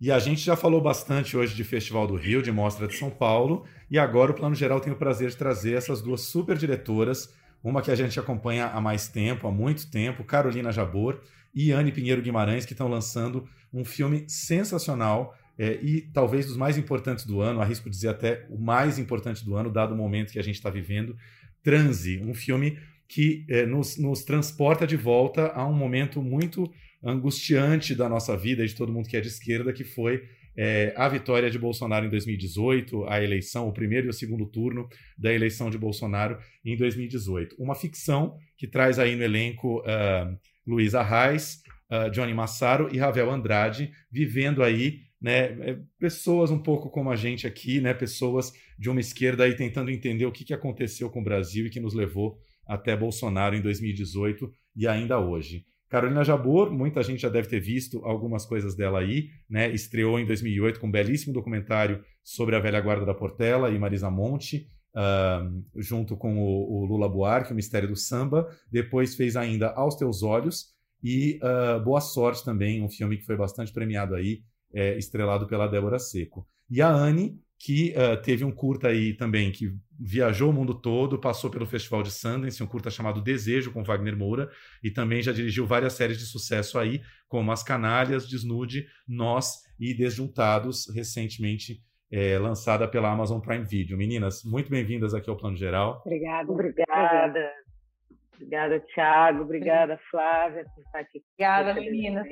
S1: E a gente já falou bastante hoje de Festival do Rio, de Mostra de São Paulo, e agora o Plano Geral tem o prazer de trazer essas duas super diretoras, uma que a gente acompanha há mais tempo, há muito tempo, Carolina Jabor e Anne Pinheiro Guimarães, que estão lançando um filme sensacional é, e talvez dos mais importantes do ano, arrisco dizer até o mais importante do ano, dado o momento que a gente está vivendo, Transe, um filme que é, nos, nos, transporta de volta a um momento muito angustiante da nossa vida, de todo mundo que é de esquerda, que foi é, a vitória de Bolsonaro em 2018, a eleição, o primeiro e o segundo turno da eleição de Bolsonaro em 2018. Uma ficção que traz aí no elenco uh, Luísa Reis, uh, Johnny Massaro e Ravel Andrade, vivendo aí né, é, pessoas um pouco como a gente aqui, né, pessoas de uma esquerda aí tentando entender o que, que aconteceu com o Brasil e que nos levou até Bolsonaro em 2018 e ainda hoje. Carolina Jabor, muita gente já deve ter visto algumas coisas dela aí, né? Estreou em 2008 com um belíssimo documentário sobre a velha guarda da Portela e Marisa Monte, uh, junto com o, o, Lula Buarque, o Mistério do Samba. Depois fez ainda Aos Teus Olhos e uh, Boa Sorte também, um filme que foi bastante premiado aí, é, estrelado pela Débora Seco. E a Anne, que uh, teve um curta aí também, que viajou o mundo todo, passou pelo Festival de Sundance, um curta chamado Desejo, com Wagner Moura, e também já dirigiu várias séries de sucesso aí, como As Canalhas, Desnude, Nós e Desjuntados, recentemente é, lançada pela Amazon Prime Video. Meninas, muito bem-vindas aqui ao Plano Geral.
S16: Obrigada. Obrigada. Obrigada, Thiago. Obrigada, Flávia, por estar aqui.
S2: Obrigada, menina.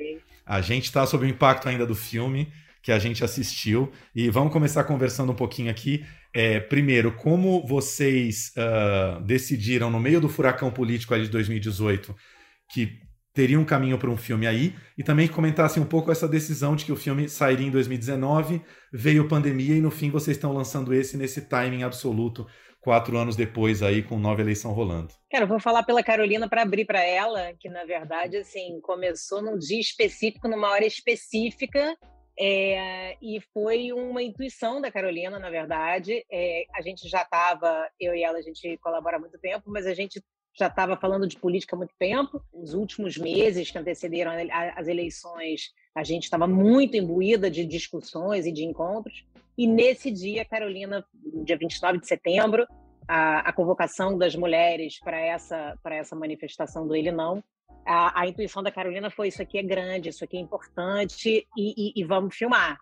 S1: A gente está sob o impacto ainda do filme que a gente assistiu e vamos começar conversando um pouquinho aqui. É, primeiro, como vocês uh, decidiram no meio do furacão político ali de 2018 que teria um caminho para um filme aí e também comentassem um pouco essa decisão de que o filme sairia em 2019, veio pandemia e no fim vocês estão lançando esse nesse timing absoluto quatro anos depois aí com nova eleição rolando.
S16: Cara, eu vou falar pela Carolina para abrir para ela, que na verdade assim começou num dia específico, numa hora específica, é, e foi uma intuição da Carolina, na verdade. É, a gente já estava, eu e ela, a gente colabora há muito tempo, mas a gente já estava falando de política há muito tempo. Os últimos meses que antecederam as eleições, a gente estava muito imbuída de discussões e de encontros. E nesse dia, Carolina, dia 29 de setembro, a, a convocação das mulheres para essa, essa manifestação do Ele Não, a, a, intuição da Carolina foi: isso aqui é grande, isso aqui é importante e, e, e vamos filmar.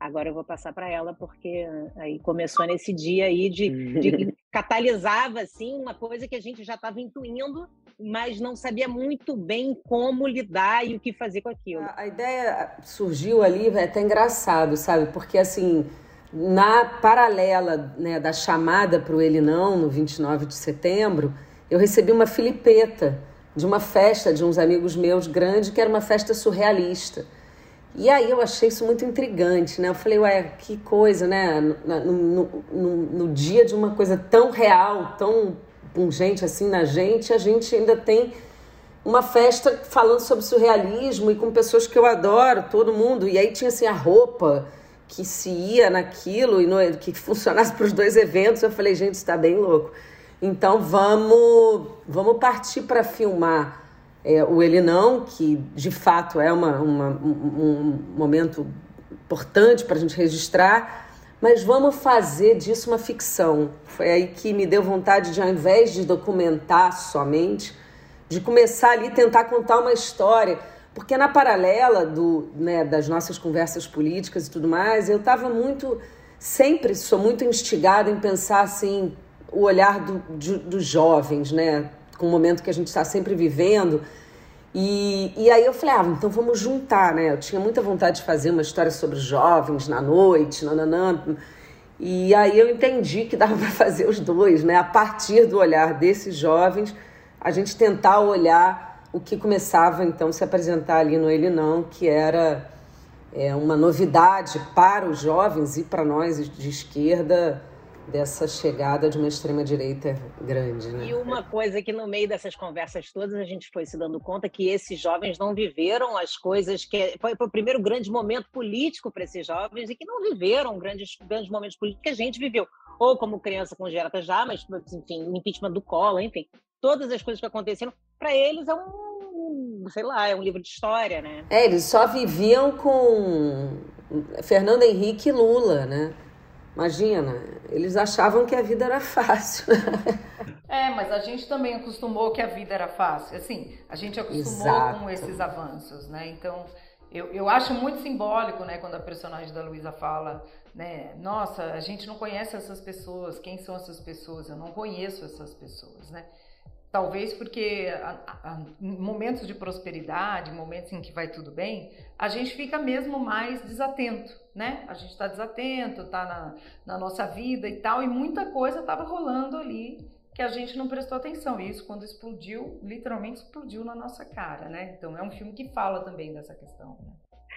S16: Agora eu vou passar para ela, porque aí começou nesse dia aí de, de catalisava assim uma coisa que a gente já estava intuindo, mas não sabia muito bem como lidar e o que fazer com aquilo.
S17: A, a ideia surgiu ali, é até engraçado, sabe? Porque assim, na paralela né, da chamada para o Ele Não, no 29 de setembro, eu recebi uma filipeta de uma festa de uns amigos meus grande, que era uma festa surrealista. E aí eu achei isso muito intrigante, né? Eu falei, ué, que coisa, né? No, no, no, no dia de uma coisa tão real, tão pungente assim na gente, a gente ainda tem uma festa falando sobre surrealismo e com pessoas que eu adoro, todo mundo. E aí tinha assim a roupa que se ia naquilo e no, que funcionasse para os dois eventos. Eu falei, gente, está bem louco. Então vamos, vamos partir para filmar é, o Ele Não, que de fato é uma, uma um, um momento importante para a gente registrar, mas vamos fazer disso uma ficção. Foi aí que me deu vontade de, ao invés de documentar somente, de começar ali tentar contar uma história. Porque na paralela do, né, das nossas conversas políticas e tudo mais, eu estava muito, sempre sou muito instigada em pensar assim, o olhar do, de, dos jovens, né? Com o momento que a gente está sempre vivendo. E, e aí eu falei, ah, então vamos juntar, né? Eu tinha muita vontade de fazer uma história sobre jovens na noite, nananã. E aí eu entendi que dava para fazer os dois, né? A partir do olhar desses jovens, a gente tentar olhar o que começava então se apresentar ali no Ele Não, que era é, uma novidade para os jovens e para nós de esquerda dessa chegada de uma extrema-direita grande. Né?
S16: E uma coisa que no meio dessas conversas todas a gente foi se dando conta que esses jovens não viveram as coisas que. Foi, foi o primeiro grande momento político para esses jovens e que não viveram grandes, grandes momentos políticos que a gente viveu. Ou como criança congênita já, mas, enfim, o impeachment do Collor, enfim. Todas as coisas que aconteceram, para eles é um, sei lá, é um livro de história, né?
S17: É, eles só viviam com Fernando Henrique e Lula, né? Imagina, eles achavam que a vida era fácil.
S2: É, mas a gente também acostumou que a vida era fácil. Assim, a gente acostumou Exato. com esses avanços, né? Então, eu, eu acho muito simbólico, né, quando a personagem da Luísa fala, né, nossa, a gente não conhece essas pessoas, quem são essas pessoas? Eu não conheço essas pessoas, né? Talvez porque momentos de prosperidade, momentos em que vai tudo bem, a gente fica mesmo mais desatento, né? A gente está desatento, está na, na nossa vida e tal, e muita coisa estava rolando ali que a gente não prestou atenção. E isso, quando explodiu, literalmente explodiu na nossa cara, né? Então é um filme que fala também dessa questão. Né?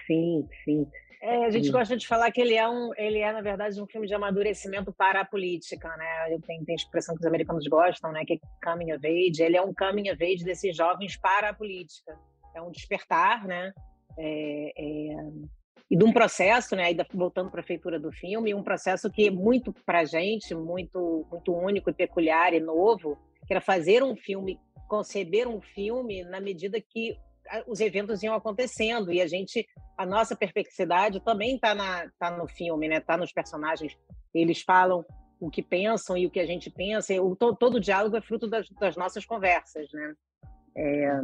S16: Sim, sim. É, a gente gosta de falar que ele é, um, ele é, na verdade, um filme de amadurecimento para a política, né? Tem, tem expressão que os americanos gostam, né? Que é coming of age. Ele é um coming of age desses jovens para a política. É um despertar, né? É, é, e de um processo, né? Ainda voltando para a feitura do filme, um processo que é muito para a gente, muito, muito único e peculiar e novo, que era fazer um filme, conceber um filme na medida que os eventos iam acontecendo e a gente a nossa perplexidade também está tá no filme né? Tá nos personagens. Eles falam o que pensam e o que a gente pensa o, todo, todo o diálogo é fruto das, das nossas conversas né? É,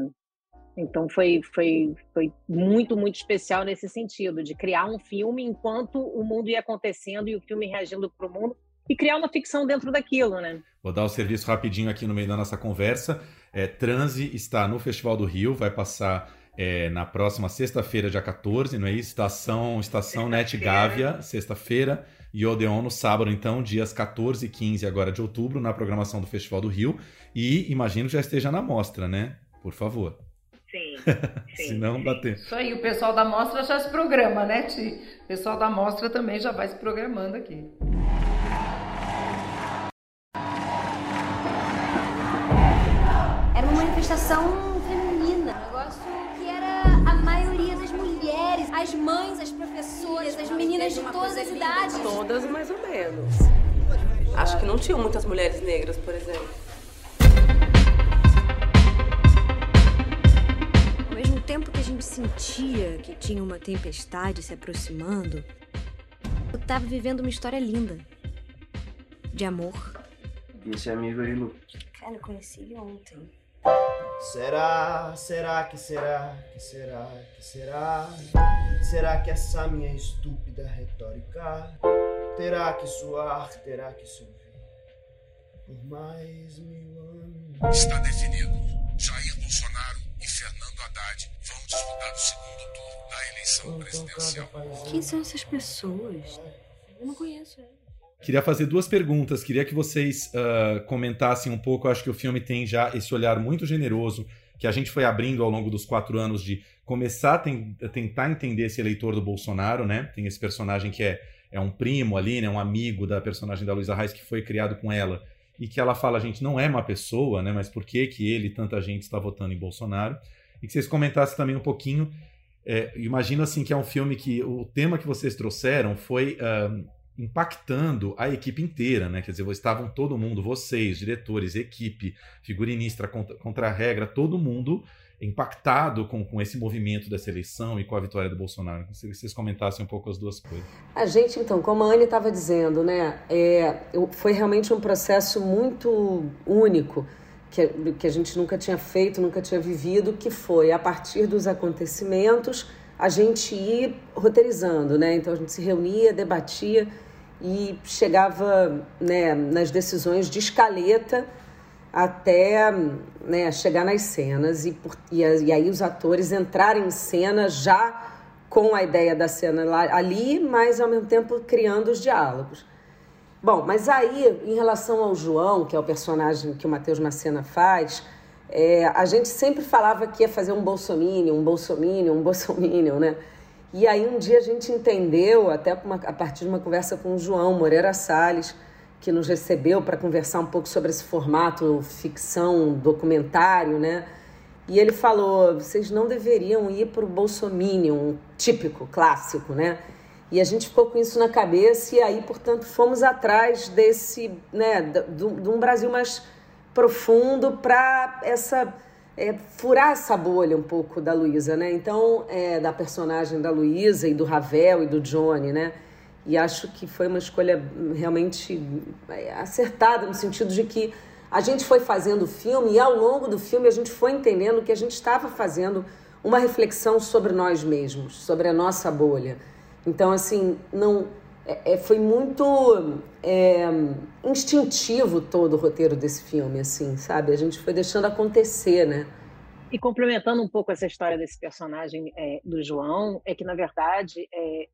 S16: então foi foi foi muito muito especial nesse sentido de criar um filme enquanto o mundo ia acontecendo e o filme reagindo para o mundo e criar uma ficção dentro daquilo né?
S1: Vou dar o serviço rapidinho aqui no meio da nossa conversa é, Transe está no Festival do Rio, vai passar é, na próxima sexta-feira, dia 14, não é isso? Estação, estação Net Gávea, sexta-feira, e Odeon no sábado, então, dias 14 e 15 agora de outubro, na programação do Festival do Rio. E imagino que já esteja na mostra, né? Por favor.
S16: Sim.
S1: sim Se não bater.
S2: Isso aí, o pessoal da mostra já se programa, né, Ti? O pessoal da mostra também já vai se programando aqui.
S18: Manifestação feminina. Um negócio que era a maioria das mulheres, as mães, as professoras, as meninas de todas as idades.
S19: Todas mais ou menos. Acho que não tinham muitas mulheres negras, por exemplo.
S18: Ao mesmo tempo que a gente sentia que tinha uma tempestade se aproximando, eu tava vivendo uma história linda. De amor.
S20: E esse amigo aí, Lu?
S18: Cara, eu conheci ele ontem.
S20: Será, será que será, que será, que será? Será que essa minha estúpida retórica terá que soar, terá que se ouvir por mais mil anos?
S21: Está definido. Jair Bolsonaro e Fernando Haddad vão disputar o segundo turno da eleição presidencial.
S22: Quem são essas pessoas? Eu não conheço elas.
S1: Queria fazer duas perguntas. Queria que vocês uh, comentassem um pouco. Eu acho que o filme tem já esse olhar muito generoso que a gente foi abrindo ao longo dos quatro anos de começar a ten tentar entender esse eleitor do Bolsonaro, né? Tem esse personagem que é, é um primo ali, né? Um amigo da personagem da Luísa Reis que foi criado com ela e que ela fala, a gente não é uma pessoa, né? Mas por que que ele, tanta gente está votando em Bolsonaro? E que vocês comentassem também um pouquinho. É, imagino assim que é um filme que o tema que vocês trouxeram foi uh, impactando a equipe inteira, né? Quer dizer, estavam todo mundo, vocês, diretores, equipe, figurinista contra, contra a regra, todo mundo impactado com, com esse movimento dessa eleição e com a vitória do Bolsonaro. Se vocês comentassem um pouco as duas coisas.
S17: A gente, então, como a Anne estava dizendo, né, é, foi realmente um processo muito único que, que a gente nunca tinha feito, nunca tinha vivido, que foi a partir dos acontecimentos a gente ir roteirizando, né? Então a gente se reunia, debatia e chegava né, nas decisões de escaleta até né, chegar nas cenas e, por, e, e, aí os atores entrarem em cena já com a ideia da cena ali, mas ao mesmo tempo criando os diálogos. Bom, mas aí, em relação ao João, que é o personagem que o Matheus Macena faz, é, a gente sempre falava que ia fazer um bolsominion, um bolsominion, um bolsominion, né? E aí um dia a gente entendeu, até uma, a partir de uma conversa com o João Moreira Salles, que nos recebeu para conversar um pouco sobre esse formato ficção, documentário, né? E ele falou: vocês não deveriam ir para o Bolsominion típico, clássico, né? E a gente ficou com isso na cabeça e aí, portanto, fomos atrás desse, né, de um Brasil mais profundo para essa é, furar essa bolha um pouco da Luísa, né? Então, é, da personagem da Luísa e do Ravel e do Johnny, né? E acho que foi uma escolha realmente é, acertada, no sentido de que a gente foi fazendo o filme e ao longo do filme a gente foi entendendo que a gente estava fazendo uma reflexão sobre nós mesmos, sobre a nossa bolha. Então, assim, não é, é foi muito é, instintivo todo o roteiro desse filme, assim, sabe? A gente foi deixando acontecer, né?
S16: E complementando um pouco essa história desse personagem é, do João, é que, na verdade, é,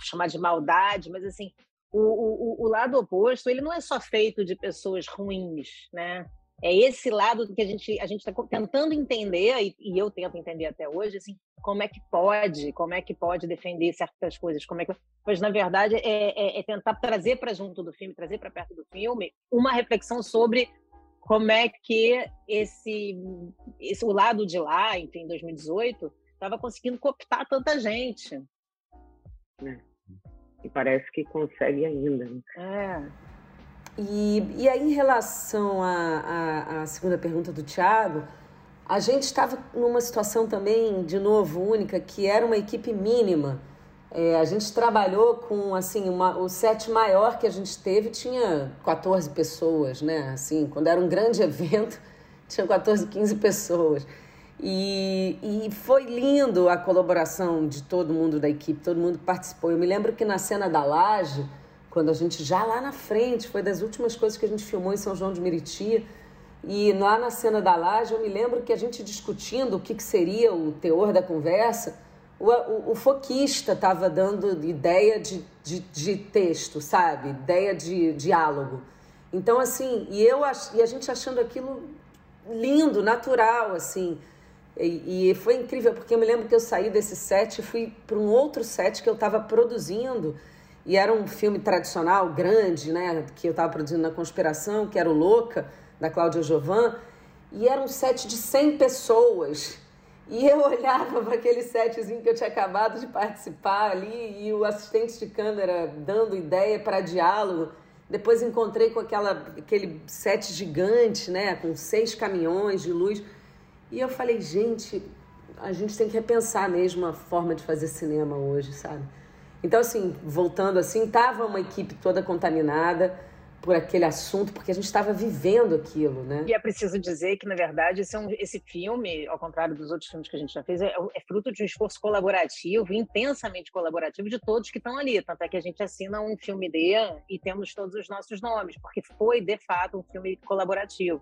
S16: chamar de maldade, mas assim, o, o, o, lado oposto, ele não é só feito de pessoas ruins, né? É esse lado que a gente a gente está tentando entender e, e, eu tento entender até hoje, assim, como é que pode, como é que pode defender certas coisas, como é que, pois na verdade é, é, é tentar trazer para junto do filme, trazer para perto do filme uma reflexão sobre como é que esse, esse o lado de lá, enfim, 2018, estava conseguindo cooptar tanta gente.
S23: É. E parece que consegue ainda. Né?
S16: É.
S17: E, e aí, em relação à, à, segunda pergunta do Tiago, a gente estava numa situação também, de novo, única, que era uma equipe mínima. É, a gente trabalhou com, assim, uma, o set maior que a gente teve tinha 14 pessoas, né? Assim, quando era um grande evento, tinha 14, 15 pessoas. E, e foi lindo a colaboração de todo mundo da equipe, todo mundo participou. Eu me lembro que na cena da laje, quando a gente já lá na frente, foi das últimas coisas que a gente filmou em São João de Meriti. E lá na cena da laje, eu me lembro que a gente discutindo o que, que seria o teor da conversa, o, o, o foquista estava dando ideia de, de, de, texto, sabe? Ideia de diálogo. Então, assim, e, eu, e a gente achando aquilo lindo, natural, assim. E, e, foi incrível, porque eu me lembro que eu saí desse set e fui para um outro set que eu estava produzindo e era um filme tradicional, grande, né? Que eu estava produzindo na Conspiração, que era o Louca, da Cláudia Jovan. E era um set de 100 pessoas. E eu olhava para aquele setzinho que eu tinha acabado de participar ali e o assistente de câmera dando ideia para diálogo. Depois encontrei com aquela, aquele set gigante, né? Com seis caminhões de luz. E eu falei, gente, a gente tem que repensar mesmo a forma de fazer cinema hoje, sabe? Então, assim, voltando assim, tava uma equipe toda contaminada, por aquele assunto, porque a gente estava vivendo aquilo, né?
S16: E é preciso dizer que, na verdade, esse, é um, esse filme, ao contrário dos outros filmes que a gente já fez, é, é, fruto de um esforço colaborativo, intensamente colaborativo, de todos que estão ali. Tanto é que a gente assina um filme D e temos todos os nossos nomes, porque foi, de fato, um filme colaborativo.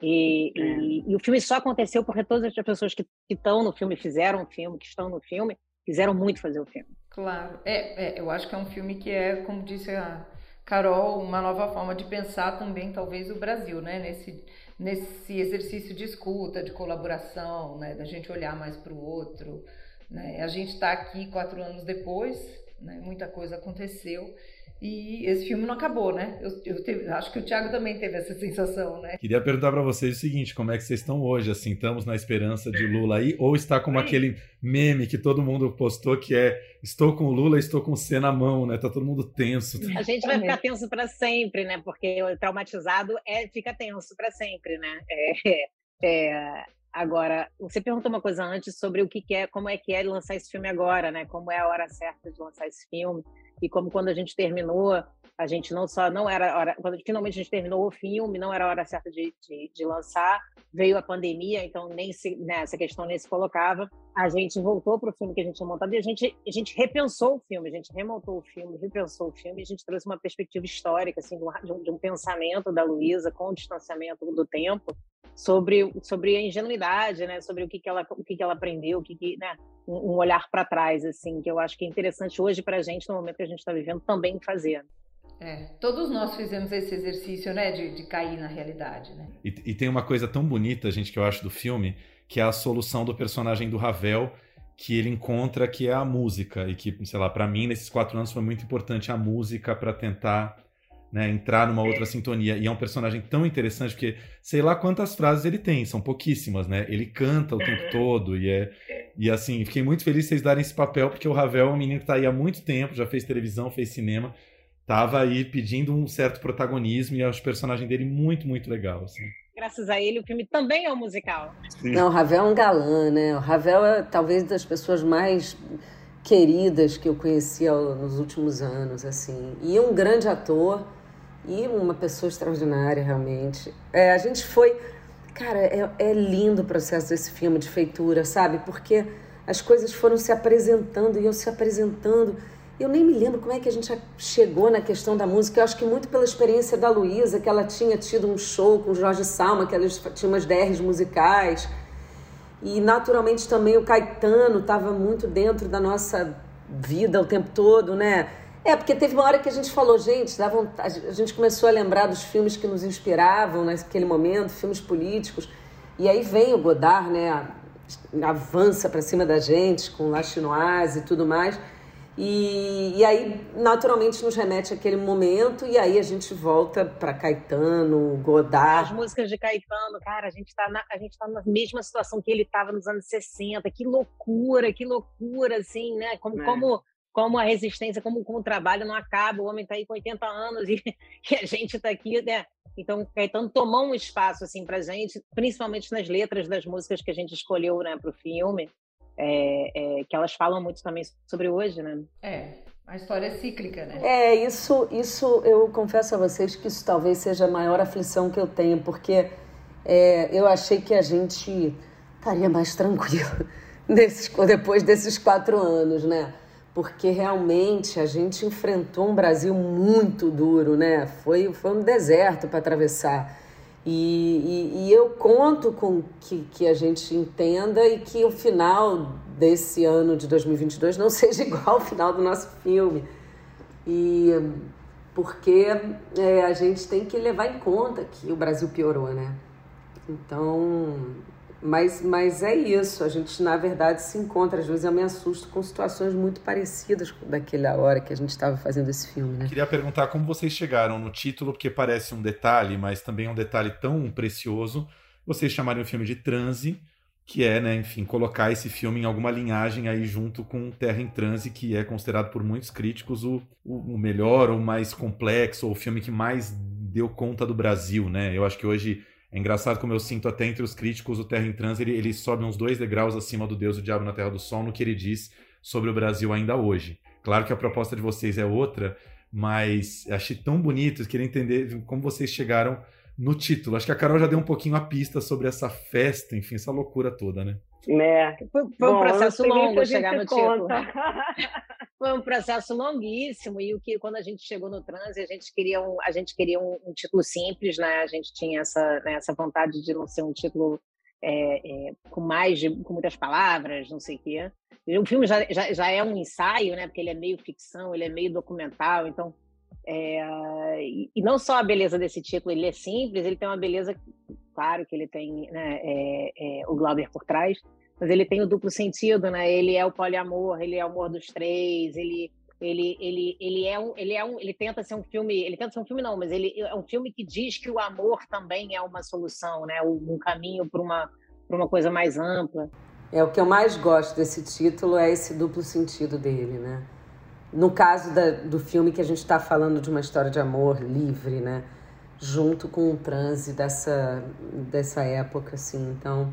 S16: E, é. e, e o filme só aconteceu porque todas as pessoas que estão no filme, fizeram o filme, que estão no filme, quiseram muito fazer o filme.
S2: Claro. É, é, eu acho que é um filme que é, como disse a Carol, uma nova forma de pensar também, talvez, o Brasil, né? Nesse, nesse exercício de escuta, de colaboração, né? Da gente olhar mais para o outro. Né? A gente está aqui quatro anos depois, né? muita coisa aconteceu e esse filme não acabou, né? Eu, eu teve, acho que o Thiago também teve essa sensação, né?
S1: Queria perguntar para vocês o seguinte: como é que vocês estão hoje? Assim, estamos na esperança de Lula aí? Ou está como aquele meme que todo mundo postou que é estou com o Lula, estou com o C na mão, né? Tá todo mundo tenso.
S16: A gente vai ficar tenso para sempre, né? Porque o traumatizado é fica tenso para sempre, né? É, é, agora, você perguntou uma coisa antes sobre o que, que é, como é que é lançar esse filme agora, né? Como é a hora certa de lançar esse filme e como quando a gente terminou, a gente não só não era hora, quando finalmente a gente terminou o filme, não era a hora certa de, de, de lançar, veio a pandemia, então nem se, né, essa questão nem se colocava. A gente voltou para o filme que a gente tinha montado e a gente, a gente repensou o filme, a gente remontou o filme, repensou o filme, e a gente trouxe uma perspectiva histórica, assim, de um, de um pensamento da Luísa com o distanciamento do tempo sobre, sobre a ingenuidade, né, sobre o que, que ela o que, que ela aprendeu, o que, que né, um olhar para trás, assim, que eu acho que é interessante hoje para a gente, no momento que a gente está vivendo, também fazer.
S2: É, todos nós fizemos esse exercício, né, de, de cair na realidade, né?
S1: E, e, tem uma coisa tão bonita, gente, que eu acho do filme, que é a solução do personagem do Ravel, que ele encontra, que é a música, e que, sei lá, para mim, nesses quatro anos foi muito importante a música para tentar né, entrar numa outra sintonia. E é um personagem tão interessante, porque sei lá quantas frases ele tem, são pouquíssimas, né? Ele canta o tempo todo e é. E assim, fiquei muito feliz de vocês darem esse papel, porque o Ravel é um menino que está aí há muito tempo, já fez televisão, fez cinema, tava aí pedindo um certo protagonismo e acho o personagem dele muito, muito legal. Assim.
S16: Graças a ele, o filme também é um musical.
S17: Sim. Não, o Ravel é um galã, né? O Ravel é talvez das pessoas mais queridas que eu conheci nos últimos anos, assim. E um grande ator e uma pessoa extraordinária, realmente. É, a gente foi. Cara, é, é lindo o processo desse filme de feitura, sabe? Porque as coisas foram se apresentando e eu se apresentando. Eu nem me lembro como é que a gente chegou na questão da música. Eu acho que muito pela experiência da Luísa, que ela tinha tido um show com o Jorge Salma, que eles tinham umas DRs musicais. E naturalmente também o Caetano estava muito dentro da nossa vida o tempo todo, né? É, porque teve uma hora que a gente falou, gente, dá vontade, a gente começou a lembrar dos filmes que nos inspiravam naquele momento, filmes políticos. E aí vem o Godard, né? Avança para cima da gente com Lachinoise e tudo mais. E, e aí, naturalmente, nos remete àquele momento, e aí a gente volta para Caetano, Godard.
S16: As músicas de Caetano, cara, a gente está na, a gente tá na mesma situação que ele estava nos anos 60. Que loucura, que loucura, assim, né? Como, é. como como a resistência, como, como o trabalho não acaba, o homem está aí com 80 anos e, e a gente está aqui, né? Então, Caetano tomou um espaço assim para gente, principalmente nas letras das músicas que a gente escolheu né, para o filme, é, é, que elas falam muito também sobre hoje, né?
S2: É, a história é cíclica, né?
S17: É, isso, isso eu confesso a vocês que isso talvez seja a maior aflição que eu tenho, porque é, eu achei que a gente estaria mais tranquilo nesses, depois desses quatro anos, né? Porque realmente a gente enfrentou um Brasil muito duro, né? Foi, foi um deserto para atravessar. E, e, e, eu conto com que, que a gente entenda e que o final desse ano de 2022 não seja igual ao final do nosso filme. E porque é, a gente tem que levar em conta que o Brasil piorou, né? Então, mas, mas é isso, a gente na verdade se encontra, às vezes eu me assusto com situações muito parecidas daquela hora que a gente estava fazendo esse filme, né?
S1: Queria perguntar como vocês chegaram no título, porque parece um detalhe, mas também é um detalhe tão precioso. Vocês chamariam o filme de Transe, que é, né, enfim, colocar esse filme em alguma linhagem aí junto com Terra em Transe, que é considerado por muitos críticos o, o melhor, ou mais complexo, ou o filme que mais deu conta do Brasil, né? Eu acho que hoje é engraçado como eu sinto até entre os críticos o Terra em Trans, ele, ele sobe uns dois degraus acima do Deus, o Diabo na Terra do Sol, no que ele diz sobre o Brasil ainda hoje. Claro que a proposta de vocês é outra, mas achei tão bonito, eu queria entender como vocês chegaram no título. Acho que a Carol já deu um pouquinho a pista sobre essa festa, enfim, essa loucura toda, né?
S23: É.
S16: Foi, foi um
S23: Bom,
S16: processo
S23: sei nem
S16: longo chegar no
S23: gente
S16: título. Foi um processo longuíssimo e o que quando a gente chegou no transe a gente queria um, a gente queria um, um título simples, né? A gente tinha essa né, essa vontade de não ser um título é, é, com mais de, com muitas palavras, não sei o quê. O filme já, já, já é um ensaio, né? Porque ele é meio ficção, ele é meio documental, então é, e não só a beleza desse título, ele é simples, ele tem uma beleza, claro que ele tem né, é, é, o Glauber por trás, mas ele tem o duplo sentido, né? Ele é o poliamor, ele é o amor dos três, ele ele, ele, ele é um ele é um ele tenta ser um filme ele tenta ser um filme não mas ele é um filme que diz que o amor também é uma solução né um caminho para uma para uma coisa mais ampla
S17: É o que eu mais gosto desse título é esse duplo sentido dele, né? No caso da- do filme que a gente está falando de uma história de amor livre, né? Junto com o transe dessa dessa época, assim. Então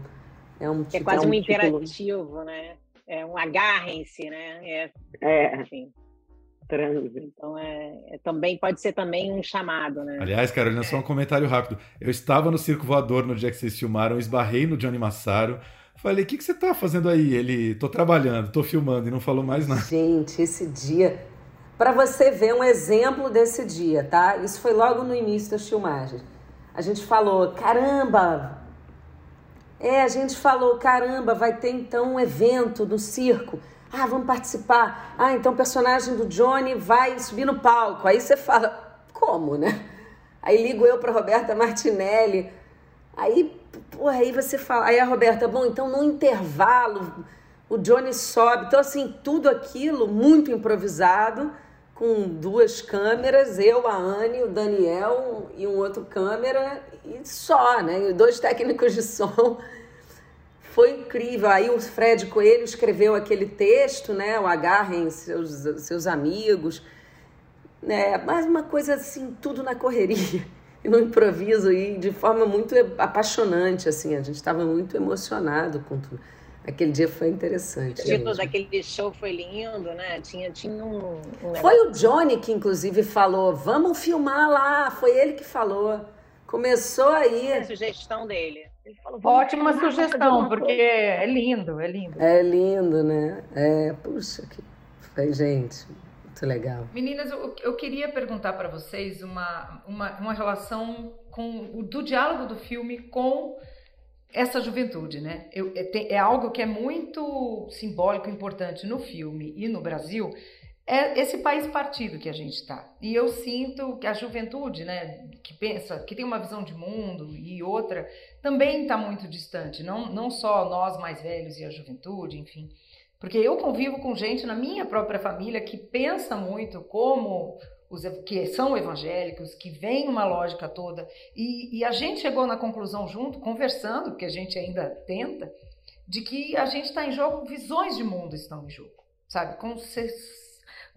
S17: é um
S16: é
S17: título-
S16: quase
S17: é
S16: um
S17: título-
S16: imperativo né é um agarrem-se né é,
S23: É.
S16: enfim
S23: Transe.
S16: então é, é também pode ser também um chamado né
S1: Aliás, Carolina, só um comentário rápido. Eu estava no Circo Voador no dia que vocês filmaram, esbarrei no Johnny Massaro. Falei, o que, que você tá fazendo aí? Ele, tô trabalhando, tô filmando e não falou mais nada.
S17: Gente, esse dia. Para você ver um exemplo desse dia, tá? Isso foi logo no início das filmagens. A gente falou, caramba! É, a gente falou, caramba, vai ter então um evento no circo. Ah, vamos participar. Ah, então o personagem do Johnny vai subir no palco. Aí você fala, como, né? Aí ligo eu para Roberta Martinelli. Aí, porra, aí você fala, aí a Roberta, bom, então no intervalo o Johnny sobe. Então, assim, tudo aquilo muito improvisado, com duas câmeras, eu, a Anne, o Daniel e um outro câmera, e só, né? E dois técnicos de som. Foi incrível. Aí o Fred Coelho escreveu aquele texto, né? O Agarrem seus, seus amigos. Né? Mas uma coisa assim, tudo na correria e no improviso e de forma muito apaixonante, assim. A gente estava muito emocionado com tudo. Aquele dia foi interessante.
S16: o título
S17: mesmo.
S16: daquele show foi lindo né tinha tinha um, um
S17: Foi o Johnny que, inclusive, falou: vamos filmar lá. Foi ele que falou. Começou aí.
S16: a sugestão dele ele falou "Vamos
S2: Ótima sugestão, porque
S16: coisa."
S2: é lindo, é lindo.
S17: É lindo, né? É, puxa, que. Foi, gente, muito legal.
S2: Meninas, eu, eu queria perguntar para vocês uma, uma, uma relação com o do diálogo do filme com essa juventude, né? Eu- é, tem- é algo que é muito simbólico, importante no filme e no Brasil. É esse país partido que a gente está. E eu sinto que a juventude, né, que pensa, que tem uma visão de mundo e outra, também está muito distante. Não, não só nós mais velhos e a juventude, enfim. Porque eu convivo com gente na minha própria família que pensa muito como os que são evangélicos, que vem uma lógica toda. E, e a gente chegou na conclusão junto, conversando, porque a gente ainda tenta, de que a gente está em jogo, visões de mundo estão em jogo, sabe? Com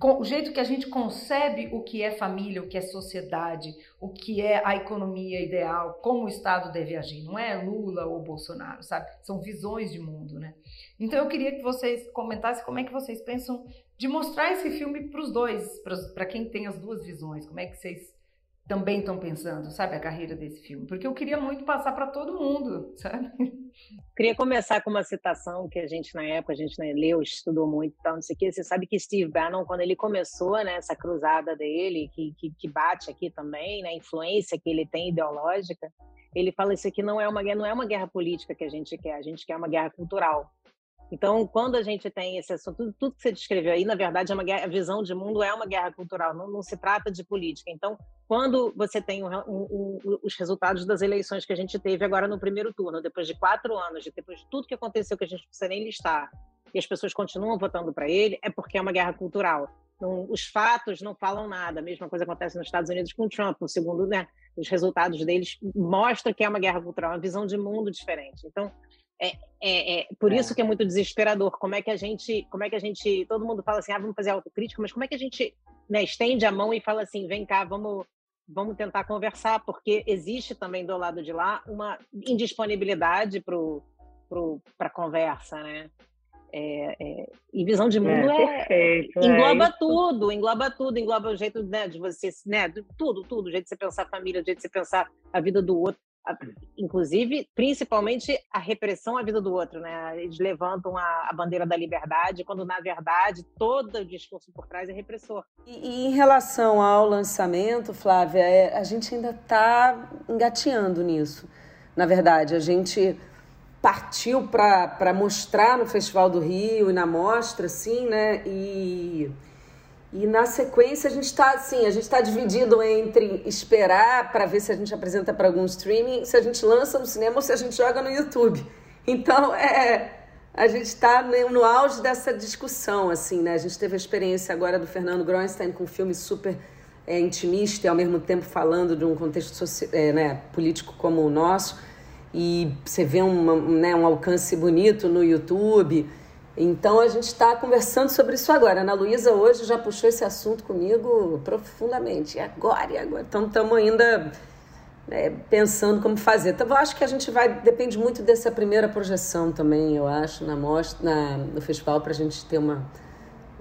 S2: o jeito que a gente concebe o que é família, o que é sociedade, o que é a economia ideal, como o Estado deve agir. Não é Lula ou Bolsonaro, sabe? São visões de mundo, né? Então eu queria que vocês comentassem como é que vocês pensam de mostrar esse filme para os dois, para quem tem as duas visões. Como é que vocês também estão pensando, sabe, a carreira desse filme? Porque eu queria muito passar para todo mundo, sabe?
S16: Queria começar com uma citação que a gente, na época, a gente né, leu, estudou muito e tal, não sei o quê. Você sabe que Steve Bannon, quando ele começou né, essa cruzada dele, que, que, que bate aqui também, né, a influência que ele tem ideológica, ele fala isso aqui não é uma guerra, não é uma guerra política que a gente quer, a gente quer uma guerra cultural. Então, quando a gente tem esse assunto, tudo, tudo que você descreveu aí, na verdade, é uma guerra, a visão de mundo é uma guerra cultural, não, não se trata de política. Então, quando você tem um, um, um, os resultados das eleições que a gente teve agora no primeiro turno, depois de quatro anos, depois de tudo que aconteceu que a gente não precisa nem listar, e as pessoas continuam votando para ele, é porque é uma guerra cultural. Não, os fatos não falam nada. A mesma coisa acontece nos Estados Unidos com o Trump. Segundo, né, os resultados deles mostram que é uma guerra cultural, uma visão de mundo diferente. Então, é, é, é por
S23: É.
S16: isso que é muito desesperador. Como é que a gente, como é que a gente, todo mundo fala assim, ah, vamos fazer autocrítica, mas como é que a gente né, estende a mão e fala assim, vem cá, vamos, vamos tentar conversar, porque existe também do lado de lá uma indisponibilidade para a conversa, né? É, é, e visão de mundo é,
S23: perfeito,
S16: engloba
S23: é
S16: tudo, engloba tudo, engloba o jeito né, de você, né, tudo, tudo, o jeito de você pensar a família, o jeito de você pensar a vida do outro, inclusive, principalmente a repressão à vida do outro, né? Eles levantam a, a, bandeira da liberdade, quando na verdade todo o discurso por trás é repressor.
S17: E, e em relação ao lançamento, Flávia, é, a gente ainda está engateando nisso. Na verdade, a gente partiu para mostrar no Festival do Rio e na mostra, assim, né? E, e na sequência a gente está assim, a gente está dividido entre esperar para ver se a gente apresenta para algum streaming, se a gente lança no cinema ou se a gente joga no YouTube. Então é a gente está no auge dessa discussão, assim, né? A gente teve a experiência agora do Fernando Groenstein com um filme super é, intimista e ao mesmo tempo falando de um contexto é, né, político como o nosso e você vê né, um alcance bonito no YouTube. Então a gente está conversando sobre isso agora. A Ana Luísa hoje já puxou esse assunto comigo profundamente. E agora, e agora? Então estamos ainda é, pensando como fazer. Então eu acho que a gente vai. Depende muito dessa primeira projeção também, eu acho, na mostra, na, no festival, para a gente ter uma,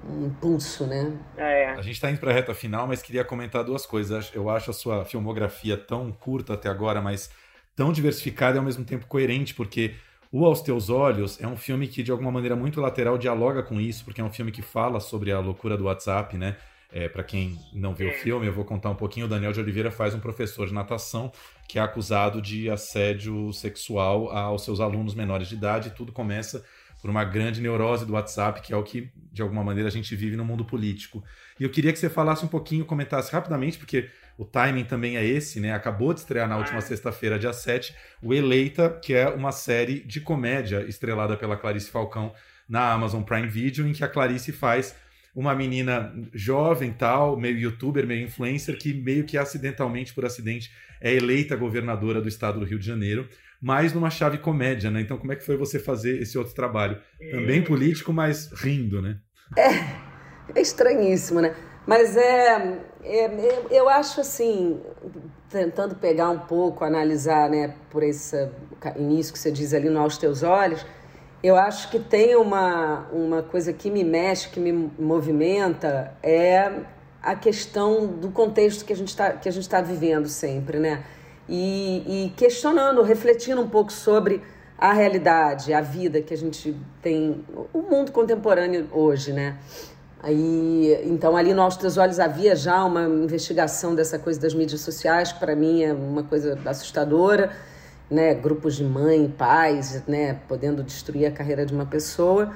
S17: um impulso, né?
S1: É. A gente está indo para a reta final, mas queria comentar duas coisas. Eu acho a sua filmografia tão curta até agora, mas tão diversificada e ao mesmo tempo coerente, porque o Aos Teus Olhos é um filme que, de alguma maneira muito lateral, dialoga com isso, porque é um filme que fala sobre a loucura do WhatsApp, né? É, para quem não viu o filme, eu vou contar um pouquinho. O Daniel de Oliveira faz um professor de natação que é acusado de assédio sexual aos seus alunos menores de idade. E tudo começa por uma grande neurose do WhatsApp, que é o que, de alguma maneira, a gente vive no mundo político. E eu queria que você falasse um pouquinho, comentasse rapidamente, porque o timing também é esse, né? Acabou de estrear na última é. sexta-feira, dia 7, o Eleita, que é uma série de comédia estrelada pela Clarice Falcão na Amazon Prime Video, em que a Clarice faz uma menina jovem, tal, meio youtuber, meio influencer, que meio que acidentalmente, por acidente, é eleita governadora do estado do Rio de Janeiro, mas numa chave comédia, né? Então, como é que foi você fazer esse outro trabalho? Também é. político, mas rindo, né?
S17: É, é estranhíssimo, né? Mas é, é, eu acho assim, tentando pegar um pouco, analisar, né, por esse início que você diz ali no Aos Teus Olhos, eu acho que tem uma, uma coisa que me mexe, que me movimenta, é a questão do contexto que a gente está está vivendo sempre, né? E, e questionando, refletindo um pouco sobre a realidade, a vida que a gente tem, o mundo contemporâneo hoje, né? Aí, então, ali no Aos Teus Olhos havia já uma investigação dessa coisa das mídias sociais, que para mim é uma coisa assustadora, né? Grupos de mãe, pais, né? Podendo destruir a carreira de uma pessoa.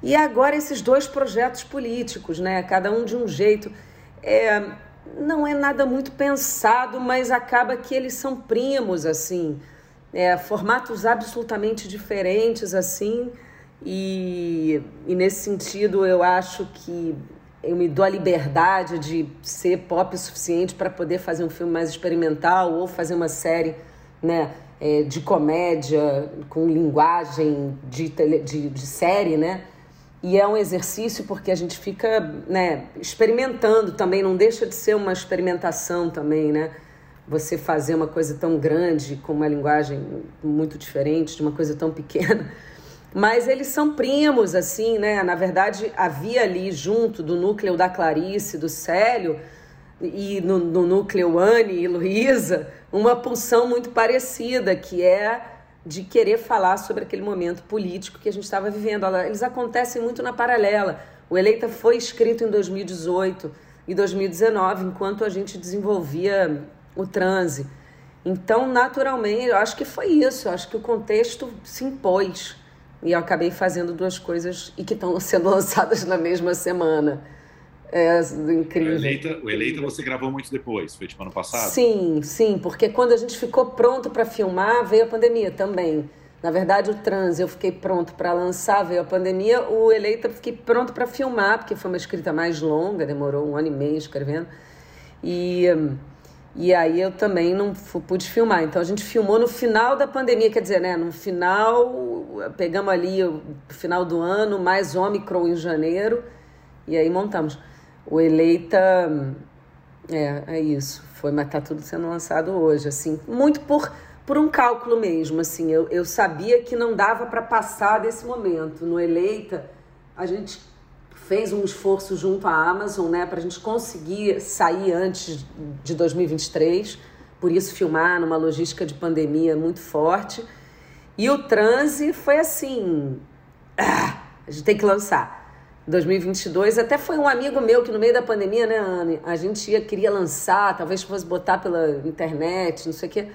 S17: E agora esses dois projetos políticos, né? Cada um de um jeito. É, não é nada muito pensado, mas acaba que eles são primos, assim. É, formatos absolutamente diferentes, assim e, e nesse sentido, eu acho que eu me dou a liberdade de ser pop o suficiente para poder fazer um filme mais experimental ou fazer uma série né, é, de comédia com linguagem de, tele, de, de série, né? E é um exercício porque a gente fica né, experimentando também, não deixa de ser uma experimentação também, né? Você fazer uma coisa tão grande, com uma linguagem muito diferente, de uma coisa tão pequena. Mas eles são primos, assim, né? Na verdade, havia ali junto do núcleo da Clarice, do Célio, e no, no núcleo Anne e Luísa, uma pulsão muito parecida, que é de querer falar sobre aquele momento político que a gente estava vivendo. Eles acontecem muito na paralela. O Eleita foi escrito em 2018 e 2019, enquanto a gente desenvolvia o transe. Então, naturalmente, eu acho que foi isso. Eu acho que o contexto se impôs. E eu acabei fazendo duas coisas e que estão sendo lançadas na mesma semana. É incrível.
S1: O Eleita, o Eleita você gravou muito depois, foi tipo ano passado?
S17: Sim, sim, porque quando a gente ficou pronto para filmar, veio a pandemia também. Na verdade, o Trans eu fiquei pronto para lançar, veio a pandemia. O Eleita eu fiquei pronto para filmar, porque foi uma escrita mais longa, demorou um ano e meio escrevendo. E. E aí eu também não pude filmar. Então a gente filmou no final da pandemia, quer dizer, né? No final, pegamos ali o final do ano, mais Omicron em janeiro, e aí montamos. O Eleita, é, é isso. Foi, mas tá tudo sendo lançado hoje, assim. Muito por, por um cálculo mesmo, assim. Eu, eu sabia que não dava para passar desse momento. No Eleita, a gente fez um esforço junto à Amazon, né, para a gente conseguir sair antes de 2023, por isso filmar numa logística de pandemia muito forte. E o transe foi assim, ah, a gente tem que lançar. 2022, até foi um amigo meu que no meio da pandemia, né, Anne, a gente ia, queria lançar, talvez fosse botar pela internet, não sei o quê.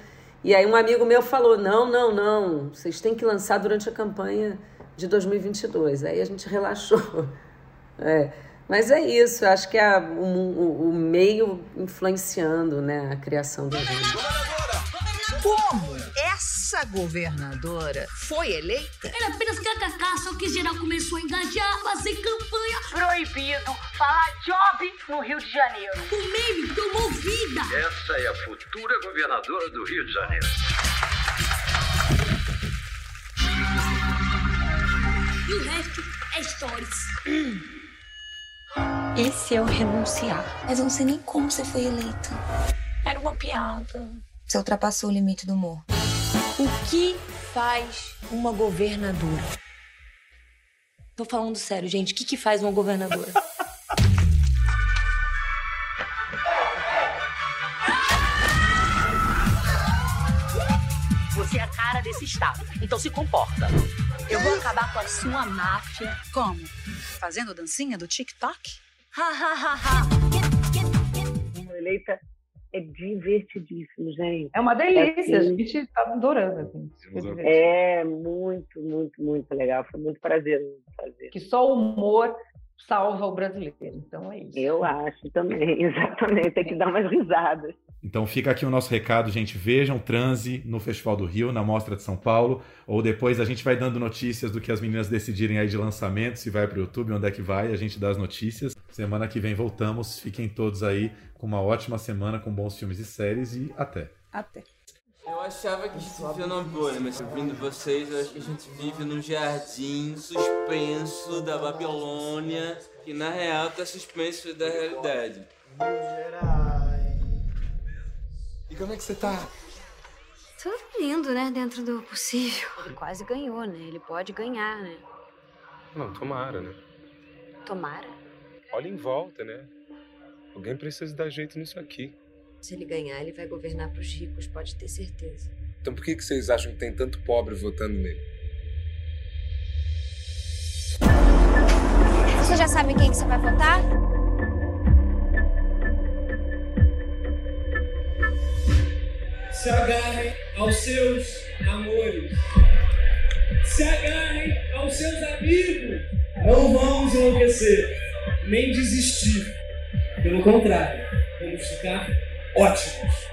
S17: E aí um amigo meu falou: "Não, não, não, vocês têm que lançar durante a campanha de 2022". Aí a gente relaxou. É. Mas é isso, eu acho que é o, o, o meio influenciando né, a criação do vídeo.
S24: Como essa governadora foi eleita?
S25: Era apenas kkk, só que geral começou a engajar, fazer campanha.
S24: Proibido falar job no Rio de Janeiro.
S25: O meme tomou vida.
S26: Essa é a futura governadora do Rio de Janeiro.
S25: E o resto é stories.
S22: Esse é o renunciar.
S18: Mas eu não sei nem como você foi eleita.
S22: Era uma piada.
S18: Você ultrapassou o limite do humor.
S22: O que faz uma governadora? Tô falando sério, gente. O que, que faz uma governadora?
S24: Você é a cara desse estado, então se comporta. Eu vou acabar com a sua máfia.
S22: Como? Fazendo dancinha do TikTok?
S23: Uma eleita é divertidíssimo, gente.
S27: É uma delícia,
S23: É
S27: a
S23: assim,
S27: gente tá adorando. Assim,
S23: É muito, muito, muito legal. Foi muito prazeroso fazer.
S27: Que só o humor salva o brasileiro. Então é isso.
S23: Eu acho também, exatamente. Tem que dar umas risadas.
S1: Então fica aqui o nosso recado, gente. Vejam Transe no Festival do Rio, na Mostra de São Paulo. Ou depois a gente vai dando notícias do que as meninas decidirem aí de lançamento, se vai para o YouTube, onde é que vai, a gente dá as notícias. Semana que vem voltamos. Fiquem todos aí com uma ótima semana, com bons filmes e séries e até.
S2: Até.
S28: Eu achava que a gente vivia numa bolha, mas ouvindo vocês, eu acho que a gente vive num jardim suspenso da Babilônia, que na real tá suspenso da realidade.
S29: E como é que você tá?
S18: Tudo lindo, né? Dentro do possível. Ele quase ganhou, né? Ele pode ganhar, né?
S29: Não, tomara, né?
S18: Tomara.
S29: Olha em volta, né? Alguém precisa dar jeito nisso aqui.
S22: Se ele ganhar, ele vai governar pros ricos, pode ter certeza.
S29: Então por que, que vocês acham que tem tanto pobre votando nele?
S18: Você já sabe quem que você vai votar?
S30: Se agarrem aos seus amores. Se agarrem aos seus amigos. Não vamos enlouquecer, nem desistir. Pelo contrário, vamos ficar ótimos.